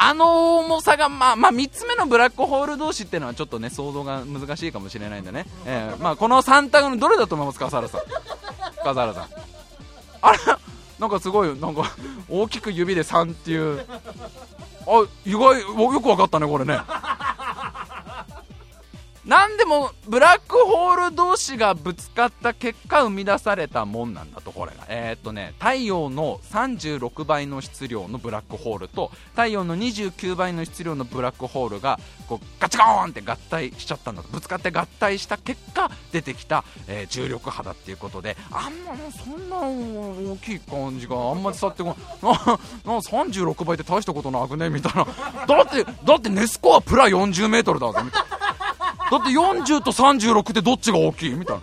あの重さが、まあ、まあ、3つ目のブラックホール同士っていうのはちょっとね想像が難しいかもしれないんでね、えーまあ、この3択のどれだと思いますか、笠原さん。笠原さん。あれなんかすごいなんか大きく指で3っていう。あ意外よく分かったねこれね。なんでもブラックホール同士がぶつかった結果生み出されたもんなんだとこれが。えー、っとね太陽の36倍の質量のブラックホールと太陽の29倍の質量のブラックホールがこうガチゴーンって合体しちゃったんだとぶつかって合体した結果出てきた、えー、重力波だっていうことであんまそんな大きい感じがあんま伝わってこない。なな36倍って大したことなくね？みたいな。だってだってネスコアプラ40メートルだぞみたいなだって40と36ってどっちが大きいみたいな。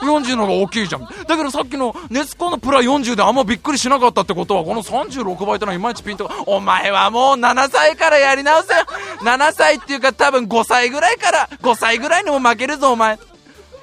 40の方が大きいじゃん。だけどさっきのネスコのプラ40であんまびっくりしなかったってことは、この36倍ってのはいまいちピンとお前はもう7歳からやり直せよ。7歳っていうか多分5歳ぐらいから、5歳ぐらいにも負けるぞお前。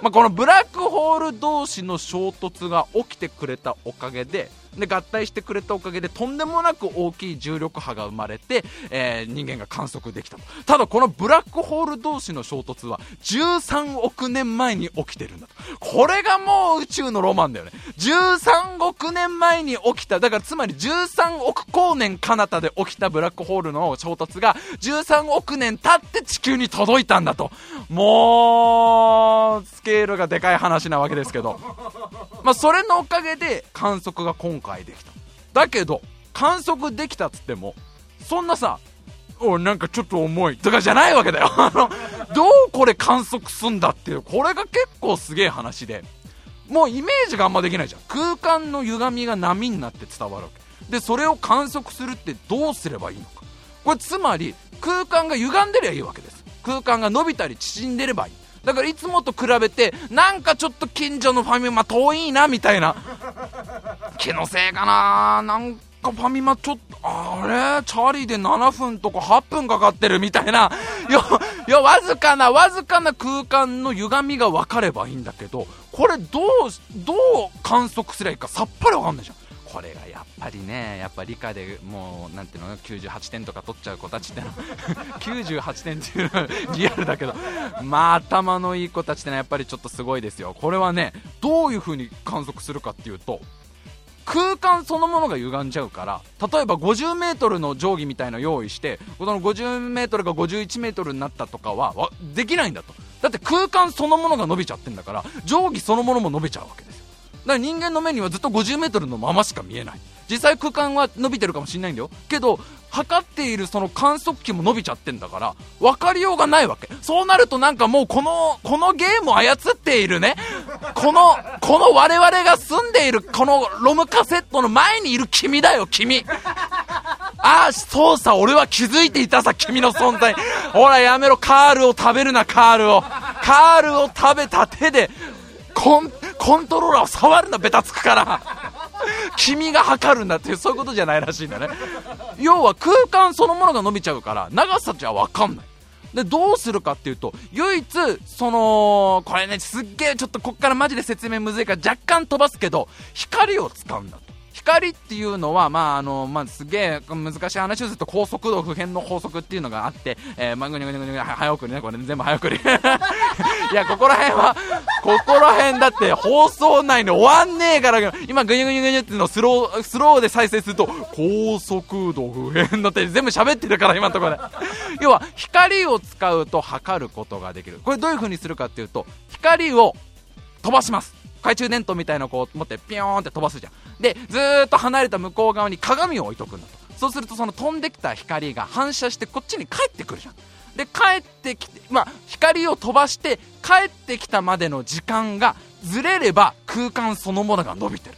まあ、このブラックホール同士の衝突が起きてくれたおかげで、で合体してくれたおかげでとんでもなく大きい重力波が生まれて、えー、人間が観測できたと。ただこのブラックホール同士の衝突は13億年前に起きてるんだと。これがもう宇宙のロマンだよね。13億年前に起きた。だからつまり13億光年彼方で起きたブラックホールの衝突が13億年経って地球に届いたんだと。もうスケールがでかい話なわけですけど。まあそれのおかげで観測が今回できただけど観測できたっつってもそんなさおなんかちょっと重いとかじゃないわけだよ あのどうこれ観測すんだっていう、これが結構すげえ話で、もうイメージがあんまできないじゃん。空間の歪みが波になって伝わるわけ。で、それを観測するってどうすればいいのか。これつまり、空間が歪んでりゃいいわけです。空間が伸びたり縮んでればいい。だからいつもと比べて、なんかちょっと近所のファミマ遠いな、みたいな。気のせいかななんかファミマちょっと、あれ？チャリで7分とか8分かかってるみたいな。いや、いや、わずかな、わずかな空間の歪みが分かればいいんだけど、これどう、どう観測すりゃいいかさっぱり分かんないじゃん。これがぱりね、やっぱ理科でもう、なんていうの、98点とか取っちゃう子たちっての 98点っていうのはリアルだけど、まあ頭のいい子たちってのはやっぱりちょっとすごいですよ。これはね、どういう風に観測するかっていうと、空間そのものが歪んじゃうから例えば 50m の定規みたいなの用意してこの 50m が 51m になったとかはできないんだと。だって空間そのものが伸びちゃってんだから定規そのものも伸びちゃうわけですよ。だから人間の目にはずっと 50m のまましか見えない。実際空間は伸びてるかもしれないんだよ。けど測っているその観測器も伸びちゃってんだから分かりようがないわけ。そうなるとなんかもうこのこのゲームを操っているね。このこの我々が住んでいるこのロムカセットの前にいる君だよ君。ああそうさ俺は気づいていたさ君の存在。ほらやめろ。カールを食べるなカールを。カールを食べた手でコンコントローラーを触るなベタつくから。君が測るんだっていうそういうことじゃないらしいんだね。要は空間そのものが伸びちゃうから長さじゃ分かんない。でどうするかっていうと唯一そのこれねすっげえちょっとこっからマジで説明むずいから若干飛ばすけど光を使うんだと光っていうのは、まああのまあ、すげえ難しい話をすると高速度不変の法則っていうのがあって、えー、まあ、ぐにぐにぐに早送りね、これ、ね、全部早送り。いや、ここら辺は、ここら辺だって放送内に終わんねえから、今ぐにぐにぐにっていうのをスロー、スローで再生すると、高速度不変だって全部喋ってるから、今のところで。要は、光を使うと測ることができる。これどういう風にするかっていうと、光を飛ばします。懐中電灯みたいなのをこう持ってピヨーンって飛ばすじゃん。でずっと離れた向こう側に鏡を置いとくんだと。そうするとその飛んできた光が反射してこっちに帰ってくるじゃん。で帰ってきて、まあ、光を飛ばして帰ってきたまでの時間がずれれば空間そのものが伸びてる。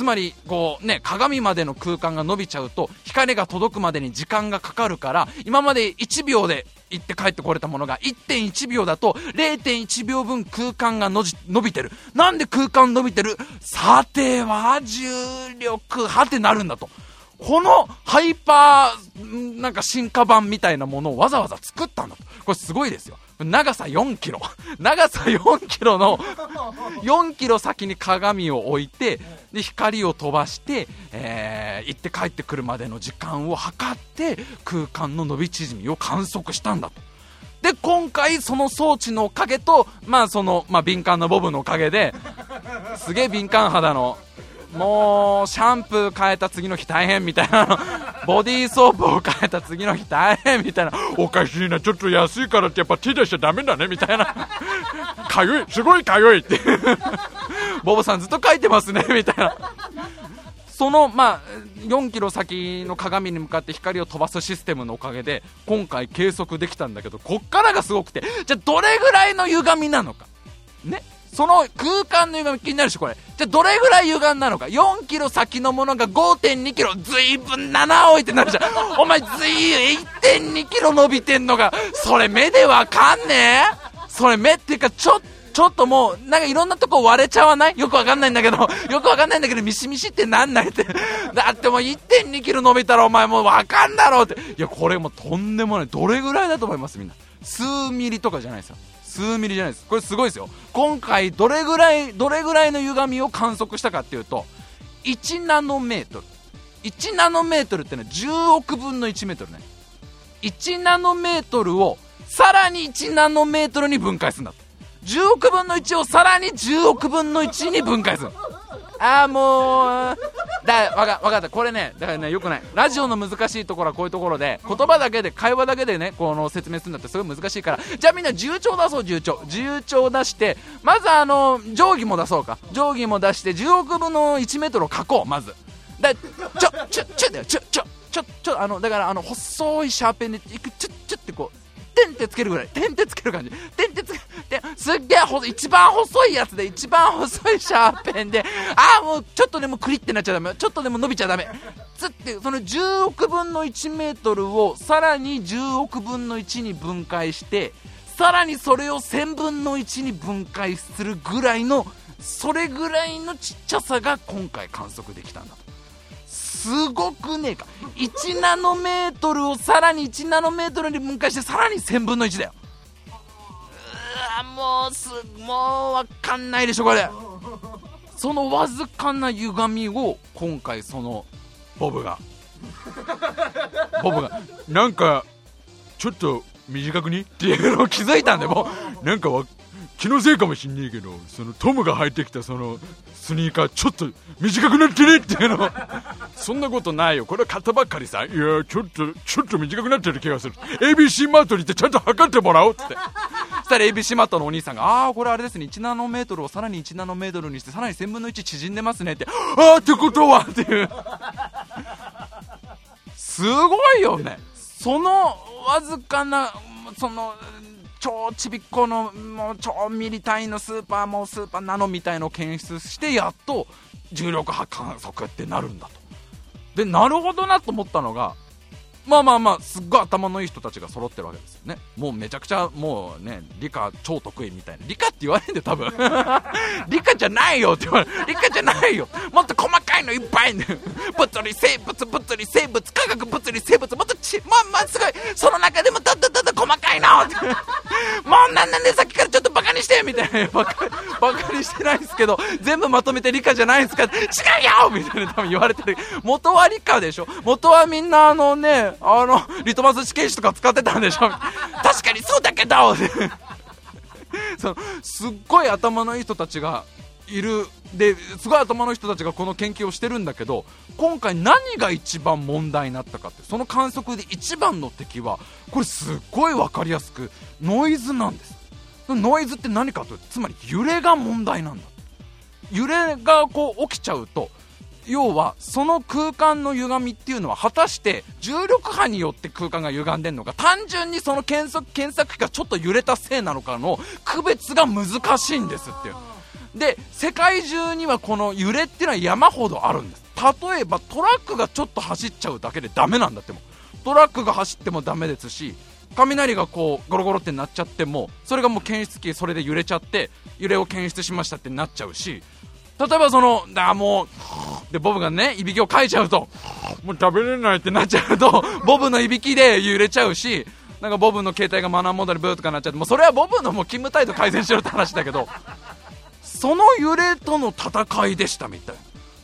つまりこう、ね、鏡までの空間が伸びちゃうと光が届くまでに時間がかかるから今まで1秒で行って帰ってこれたものが1.1秒だと0.1秒分空間がのじ伸びてる。なんで空間伸びてる？さては重力はてなるんだと。このハイパーなんか進化版みたいなものをわざわざ作ったんだと。これすごいですよ。長さ4キロ。長さ4キロの、4キロ先に鏡を置いて、で、光を飛ばして、えー、行って帰ってくるまでの時間を測って、空間の伸び縮みを観測したんだと。で、今回その装置のおかげと、まあその、まあ敏感なボブのおかげで、すげえ敏感肌のもうシャンプー変えた次の日大変みたいな ボディーソープを変えた次の日大変みたいな。おかしいなちょっと安いからってやっぱ手出しちゃダメだねみたいな。かゆいすごいかゆい。っ てボブさんずっと書いてますねみたいな。そのまあ4キロ先の鏡に向かって光を飛ばすシステムのおかげで今回計測できたんだけどこっからがすごくてじゃあどれぐらいの歪みなのか。ね。その空間の歪み気になるし、これ。じゃどれぐらい歪んだのか。4キロ先のものが5.2キロ。ずいぶん7多いってなるじゃん。お前ずいぶん、1.2キロ伸びてんのが、それ目でわかんねえ？それ目っていうか、ちょっと、ちょっともう、なんかいろんなとこ割れちゃわない？よくわかんないんだけど、よくわかんないんだけど、ミシミシってなんないって。だってもう1.2キロ伸びたらお前もうわかんだろうって。いや、これもとんでもない。どれぐらいだと思いますみんな？数ミリとかじゃないですよ。数ミリじゃないです。これすごいですよ。今回どれぐらいどれぐらいの歪みを観測したかっていうと1ナノメートル。1ナノメートルってのは10億分の1メートルね。1ナノメートルをさらに1ナノメートルに分解するんだ。10億分の1をさらに10億分の1に分解する。ああもうだわかわかった。これねだからねよくない。ラジオの難しいところはこういうところで言葉だけで会話だけでねこの説明するんだってすごい難しいから。じゃあみんな重調出そう重調重調出してまずあの定規も出そうか。定規も出して10億分の1メートルを書こうまず。だちょちょちょちょちょちょちょあのだからあの細いシャーペンでいくちょちょってこう。てんってつけるぐらいてんってつける感じ。てんってつけてすっげえ一番細いやつで一番細いシャーペンでああもうちょっとでもクリってなっちゃダメ。ちょっとでも伸びちゃダメ。つってその10億分の1メートルをさらに10億分の1に分解してさらにそれを1000分の1に分解するぐらいのそれぐらいのちっちゃさが今回観測できたんだと。すごくねえか。1ナノメートルをさらに1ナノメートルに分解してさらに1000分の1だよ。うわもうすもうわかんないでしょこれ。そのわずかな歪みを今回そのボブが。ボブがなんかちょっと短くにっていうのを気づいたんでもうなんか気のせいかもしんねえけどそのトムが履いてきたそのスニーカーちょっと短くなってねっていうの。そんなことないよ。これは買ったばっかりさ。いやちょっとちょっと短くなってる気がする。ABC マートに行ってちゃんと測ってもらおうって。そしたら ABC マートのお兄さんがああこれあれですね。1ナノメートルをさらに1ナノメートルにしてさらに1000分の1縮んでますねって。ああってことはっていう。すごいよね。そのわずかなその超ちびっこのもう超ミリ単位のスーパーもスーパーナノみたいのを検出してやっと重力波観測ってなるんだと。でなるほどなと思ったのがまあまあまあすっごい頭のいい人たちが揃ってるわけですよね。もうめちゃくちゃもうね理科超得意みたいな。理科って言われんで多分。理科じゃないよって言われる理科じゃないよ。もっと細かいのいっぱいね。物理生物物理生物科学物理生物もっとちまあまあすごい。その中でもどんどんどんどん細かいの。っ てもうなんなんでさっきからちょっとバカにしてみたいな。バカバカにしてないですけど全部まとめて理科じゃないですか。違うよみたいな多分言われてる。元は理科でしょ。元はみんなあのねあのリトマス試験紙とか使ってたんでしょ？確かにそうだけど！そのすっごい頭のいい人たちがいる。ですごい頭の人たちがこの研究をしてるんだけど今回何が一番問題になったかってその観測で一番の敵はこれすっごい分かりやすくノイズなんです。ノイズって何かというとつまり揺れが問題なんだ。揺れがこう起きちゃうと要はその空間の歪みっていうのは果たして重力波によって空間が歪んでるのか単純にその検索検索機がちょっと揺れたせいなのかの区別が難しいんですっていう。で世界中にはこの揺れっていうのは山ほどあるんです。例えばトラックがちょっと走っちゃうだけでダメなんだってもトラックが走ってもダメですし雷がこうゴロゴロってなっちゃってもそれがもう検出器それで揺れちゃって揺れを検出しましたってなっちゃうし例えばそのだもうでボブがねいびきをかいちゃうともう食べれないってなっちゃうと ボブのいびきで揺れちゃうしなんかボブの携帯がマナーモードでブーとかなっちゃってもうそれはボブのもう勤務態度改善しろって話だけどその揺れとの戦いでしたみたい。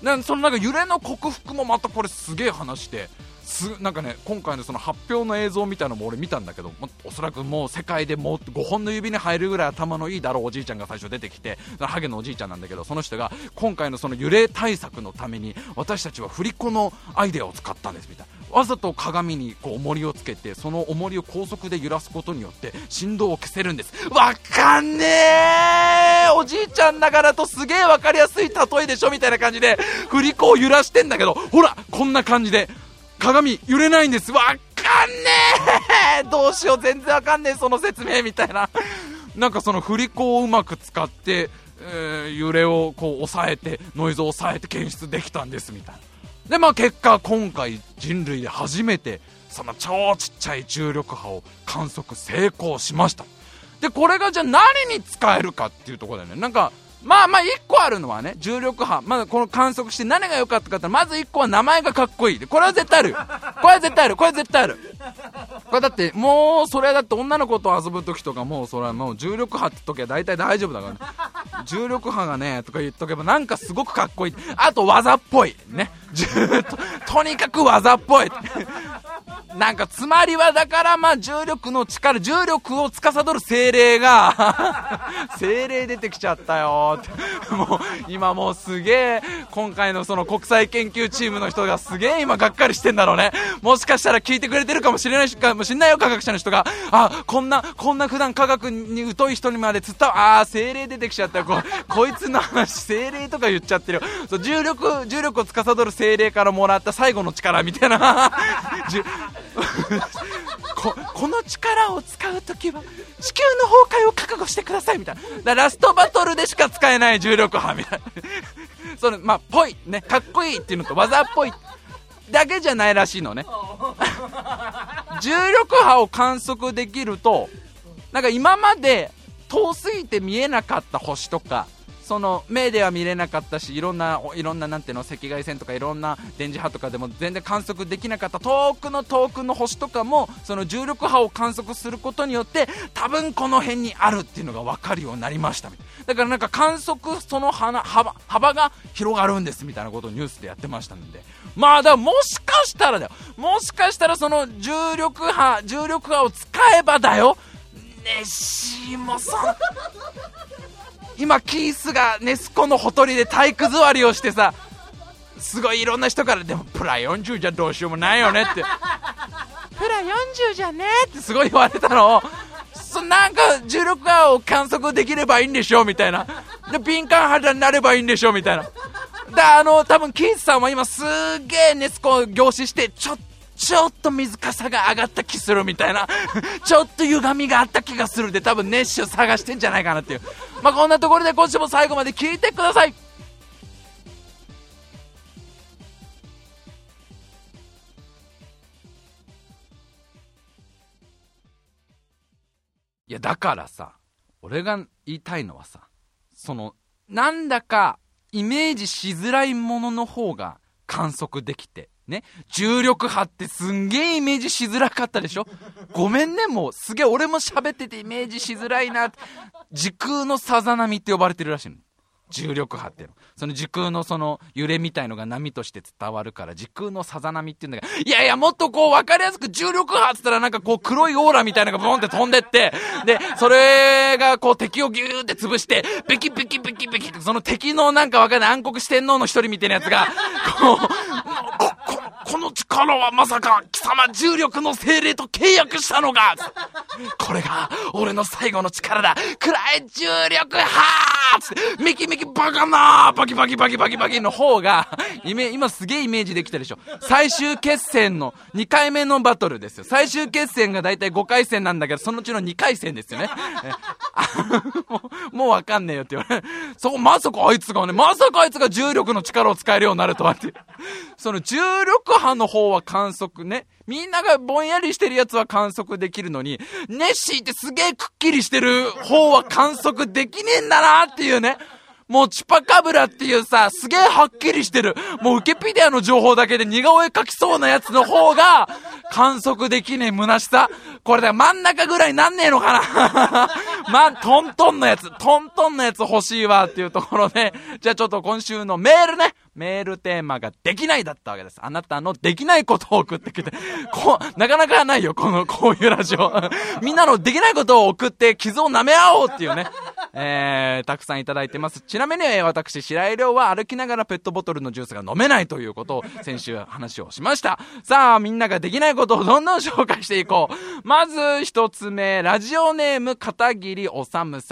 なそのなんか揺れの克服もまたこれすげえ話ですなんかね今回のその発表の映像みたいなのも俺見たんだけどおそらくもう世界でもう5本の指に入るぐらい頭のいいだろうおじいちゃんが最初出てきてハゲのおじいちゃんなんだけどその人が今回のその揺れ対策のために私たちは振り子のアイデアを使ったんですみたいな。わざと鏡にこう重りをつけてその重りを高速で揺らすことによって振動を消せるんです。わかんねえ!おじいちゃんながらとすげえ分かりやすい例えでしょみたいな感じで振り子を揺らしてんだけどほらこんな感じで鏡揺れないんです。わかんねえ。どうしよう。全然わかんねえその説明みたいな。なんかその振り子をうまく使って、えー、揺れをこう抑えてノイズを抑えて検出できたんですみたいな。でまあ結果今回人類で初めてその超ちっちゃい重力波を観測成功しました。でこれがじゃあ何に使えるかっていうところだよね。なんかまあまあ1個あるのはね重力波。まだこの観測して何が良かったかってまず1個は名前がかっこいい。これは絶対ある。これは絶対ある。これは絶対ある。これだってもうそれだって女の子と遊ぶ時とかもうそれはもう重力波って時は大体大丈夫だからね。重力波がねとか言っとけばなんかすごくかっこいい。あと技っぽい。ね。ととにかく技っぽい。なんかつまりはだからまあ重力の力重力を司る精霊が 精霊出てきちゃったよ。っ てもう今もうすげえ今回のその国際研究チームの人がすげえ今がっかりしてんだろうね。もしかしたら聞いてくれてるかもしれないしかもしれないよ科学者の人が。あこんなこんな普段科学に疎い人にまで伝わあ精霊出てきちゃったよ。ここいつの話精霊とか言っちゃってるよ。そう重力重力を司る精霊からもらった最後の力みたいな。ここの力を使う時は地球の崩壊を覚悟してくださいみたいな。ラストバトルでしか使えない重力波みたいな。そのまあぽいねかっこいいっていうのと技っぽいだけじゃないらしいのね。重力波を観測できるとなんか今まで遠すぎて見えなかった星とかその目では見れなかったしいろんないろんななんていうの赤外線とかいろんな電磁波とかでも全然観測できなかった。遠くの遠くの星とかもその重力波を観測することによって多分この辺にあるっていうのが分かるようになりましただからなんか観測その幅幅が広がるんですみたいなことをニュースでやってましたので。まあだからもしかしたらだよ。もしかしたらその重力波重力波を使えばだよ。ネッシーもそ今キースがネスコのほとりで体育座りをしてさすごいいろんな人からでもプラ40じゃどうしようもないよねって。プラ40じゃねって。すごい言われたの。をそなんか重力波を観測できればいいんでしょみたいな。で敏感肌になればいいんでしょみたいな。であの多分キースさんは今すげえネスコ凝視してちょっとちょっと水かさが上がった気するみたいな。ちょっと歪みがあった気がするんで多分ネッシュ探してんじゃないかなっていう。まあこんなところで今週も最後まで聞いてください。いやだからさ俺が言いたいのはさそのなんだかイメージしづらいものの方が観測できてね、重力波ってすんげえイメージしづらかったでしょ？ごめんね、もうすげえ俺も喋っててイメージしづらいな。時空のさざ波って呼ばれてるらしいの。重力波っていうの。その時空のその揺れみたいのが波として伝わるから、時空のさざ波っていうんだけど、いやいや、もっとこう分かりやすく重力波って言ったらなんかこう黒いオーラみたいのがボンって飛んでって、で、それがこう敵をギューって潰して、ベキベキベキベキその敵のなんか分かんない暗黒四天王の一人みたいなやつが、こう、この力はまさか貴様重力の精霊と契約したのかこれが俺の最後の力だ。暗い重力はーつって。ミキミキバカなバキバキバキバキバキの方が今すげえイメージできたでしょ。最終決戦の2回目のバトルですよ。最終決戦が大体5回戦なんだけどそのうちの2回戦ですよね。もうもうわかんねえよって言われそこまさかあいつがねまさかあいつが重力の力を使えるようになるとはって。その重力波の方は観測ね。みんながぼんやりしてるやつは観測できるのに、ネッシーってすげえくっきりしてる方は観測できねえんだなっていうね。もうチュパカブラっていうさ、すげえはっきりしてる。もうウケピディアの情報だけで似顔絵描きそうなやつの方が、観測できねえ虚しさ。これだ真ん中ぐらいなんねえのかな ま、トントンのやつ、トントンのやつ欲しいわっていうところで、じゃあちょっと今週のメールね。メールテーマができないだったわけです。あなたのできないことを送ってきて、こう、なかなかないよ、この、こういうラジオ。みんなのできないことを送って傷を舐め合おうっていうね。えー、たくさんいただいてます。ちなみに、私、白井亮は歩きながらペットボトルのジュースが飲めないということを先週話をしました。さあ、みんなができないことをどんどん紹介していこう。まず、一つ目、ラジオネーム、片桐おさん。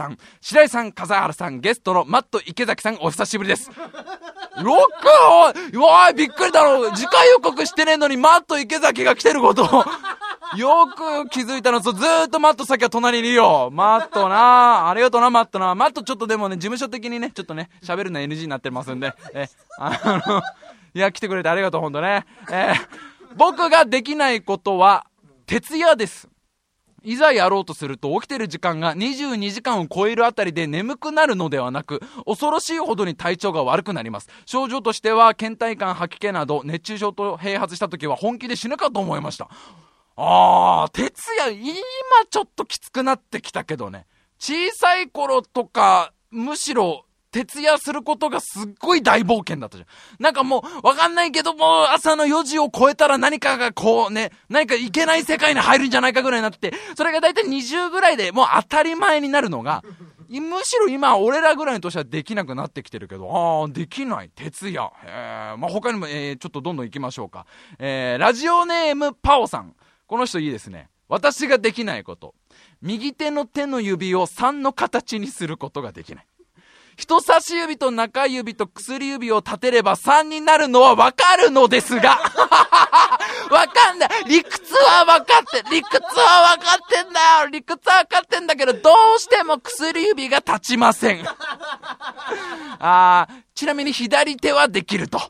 白井さん、笠原さん、ゲストのマット池崎さん、お久しぶりです。ロ おいびっくりだろ次回予告してねえのにマット池崎が来てること よく気づいたの、そう、ずーっとマット先は隣にいるよ。マットなありがとうな、マットなマットちょっとでもね、事務所的にね、ちょっとね、喋るの NG になってますんで、え、あの、いや、来てくれてありがとう、ほんとね。え、僕ができないことは、徹夜です。いざやろうとすると起きてる時間が22時間を超えるあたりで眠くなるのではなく、恐ろしいほどに体調が悪くなります。症状としては、倦怠感、吐き気など、熱中症と併発した時は本気で死ぬかと思いました。あー、徹夜、今ちょっときつくなってきたけどね。小さい頃とか、むしろ、徹夜することがすっごい大冒険だったじゃん。なんかもう、わかんないけども、朝の4時を超えたら何かがこうね、何かいけない世界に入るんじゃないかぐらいになって、それがだいたい20ぐらいでもう当たり前になるのが、むしろ今、俺らぐらいの年はできなくなってきてるけど、ああ、できない。徹夜。えー、まあ、他にも、えー、ちょっとどんどん行きましょうか。えー、ラジオネーム、パオさん。この人いいですね。私ができないこと。右手の手の指を3の形にすることができない。人差し指と中指と薬指を立てれば3になるのはわかるのですが、わかんない理屈はわかって理屈はわかってんだよ理屈はわかってんだけど、どうしても薬指が立ちません。あ、ちなみに左手はできると。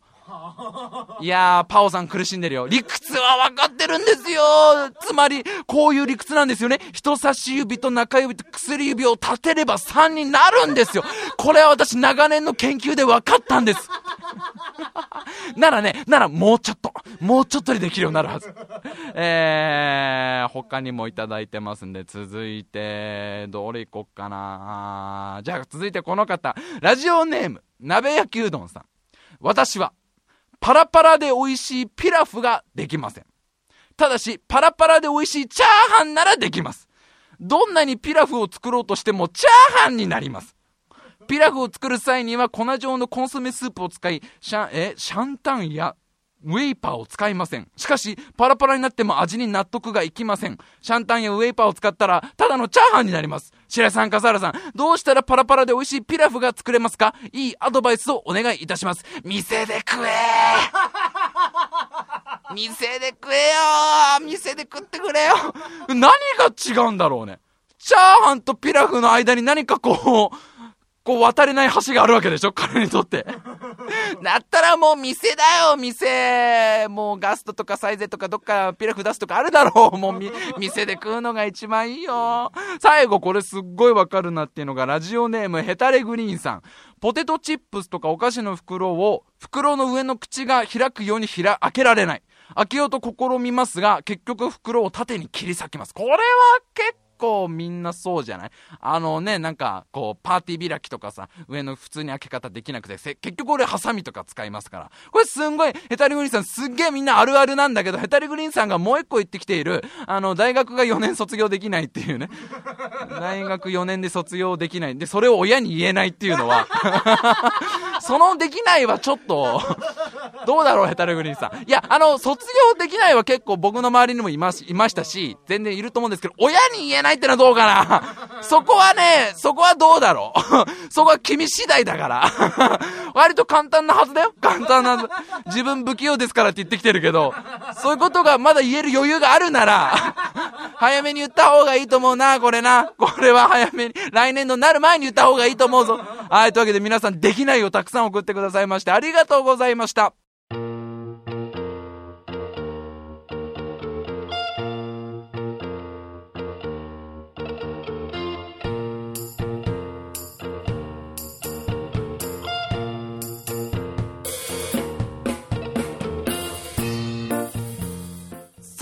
いやー、パオさん苦しんでるよ。理屈は分かってるんですよつまり、こういう理屈なんですよね。人差し指と中指と薬指を立てれば3になるんですよ。これは私長年の研究で分かったんです。ならね、ならもうちょっと、もうちょっとでできるようになるはず。えー、他にもいただいてますんで、続いて、どれ行こっかなじゃあ続いてこの方、ラジオネーム、鍋焼きうどんさん。私は、パラパラで美味しいピラフができません。ただし、パラパラで美味しいチャーハンならできます。どんなにピラフを作ろうとしてもチャーハンになります。ピラフを作る際には粉状のコンソメスープを使い、シャン、え、シャンタンやウェイパーを使いません。しかし、パラパラになっても味に納得がいきません。シャンタンやウェイパーを使ったら、ただのチャーハンになります。白井さん、笠原さん、どうしたらパラパラで美味しいピラフが作れますか？いいアドバイスをお願いいたします。店で食え 店で食えよ店で食ってくれよ何が違うんだろうね。チャーハンとピラフの間に何かこう、こう渡れない橋があるわけでしょ？彼にとって。だったらもう店だよ、店。もうガストとかサイゼとかどっかピラフ出すとかあるだろう。もうみ、店で食うのが一番いいよ。最後これすっごいわかるなっていうのがラジオネームヘタレグリーンさん。ポテトチップスとかお菓子の袋を袋の上の口が開くように開けられない。開けようと試みますが、結局袋を縦に切り裂きます。これは結構みんなそうじゃない？あのね、なんか、こう、パーティー開きとかさ、上の普通に開け方できなくて、結局俺ハサミとか使いますから。これすんごい、ヘタリグリーンさんすっげえみんなあるあるなんだけど、ヘタリグリーンさんがもう一個言ってきている、あの、大学が4年卒業できないっていうね。大学4年で卒業できない。で、それを親に言えないっていうのは そのできないはちょっとどうだろう、ヘタレグリーンさん。いや、あの、卒業できないは結構僕の周りにもいまいましたし、全然いると思うんですけど、親に言えないってのはどうかな そこはね、そこはどうだろう そこは君次第だから 割と簡単なはずだよ。簡単な、自分不器用ですからって言ってきてるけど、そういうことがまだ言える余裕があるなら、早めに言った方がいいと思うな、これな。これは早めに、来年のなる前に言った方がいいと思うぞ。はい、というわけで皆さんできないをたくさん送ってくださいましてありがとうございました。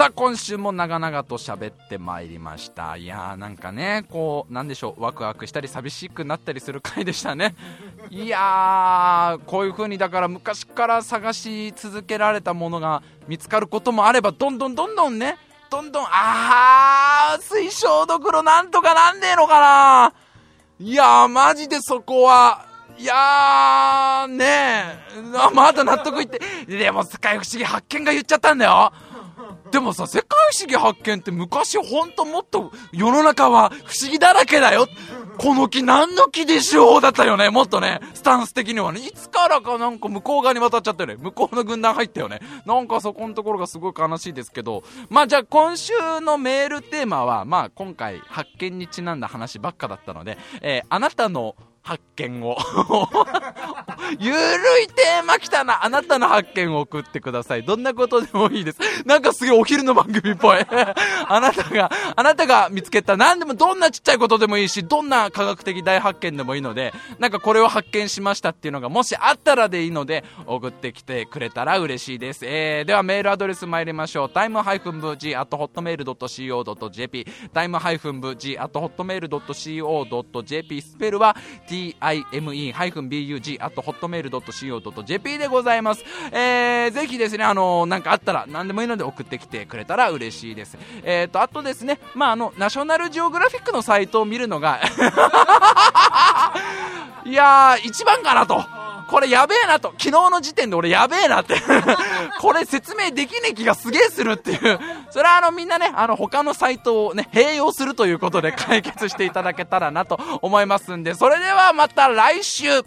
さあ、今週も長々と喋ってまいりました。いやーなんかね、こう、なんでしょう、ワクワクしたり寂しくなったりする回でしたね。いやー、こういう風にだから昔から探し続けられたものが見つかることもあれば、どんどんどんどんね、どんどん、あー、水晶ドクロなんとかなんねえのかないやー、マジでそこは、いやー、ねえ、まだ納得いって、でも世界不思議発見が言っちゃったんだよ。でもさ、世界不思議発見って昔ほんともっと世の中は不思議だらけだよ。この木何の木でしょうだったよね。もっとね、スタンス的にはね。いつからかなんか向こう側に渡っちゃったよね。向こうの軍団入ったよね。なんかそこのところがすごい悲しいですけど。まあじゃあ今週のメールテーマは、まあ今回発見にちなんだ話ばっかだったので、えー、あなたの発見を ゆるいテーマ来たな。あなたの発見を送ってください。どんなことでもいいです。なんかすげえお昼の番組っぽい。あなたが、あなたが見つけた何でもどんなちっちゃいことでもいいし、どんな科学的大発見でもいいので、なんかこれを発見しましたっていうのがもしあったらでいいので、送ってきてくれたら嬉しいです。えー、ではメールアドレス参りましょう。time-bg.hotmail.co.jp time-bg.hotmail.co.jp スペルは time-bug.hotmail.co.jp でございます。えー、ぜひですね、あのー、なんかあったら何でもいいので送ってきてくれたら嬉しいです。えーと、あとですね、まあ、あの、ナショナルジオグラフィックのサイトを見るのが いやー、一番かなと。これやべえなと、昨日の時点で俺やべえなって。これ説明できねえ気がすげえするっていう。それはあのみんなね、あの他のサイトをね、併用するということで解決していただけたらなと思いますんで、それではまた来週。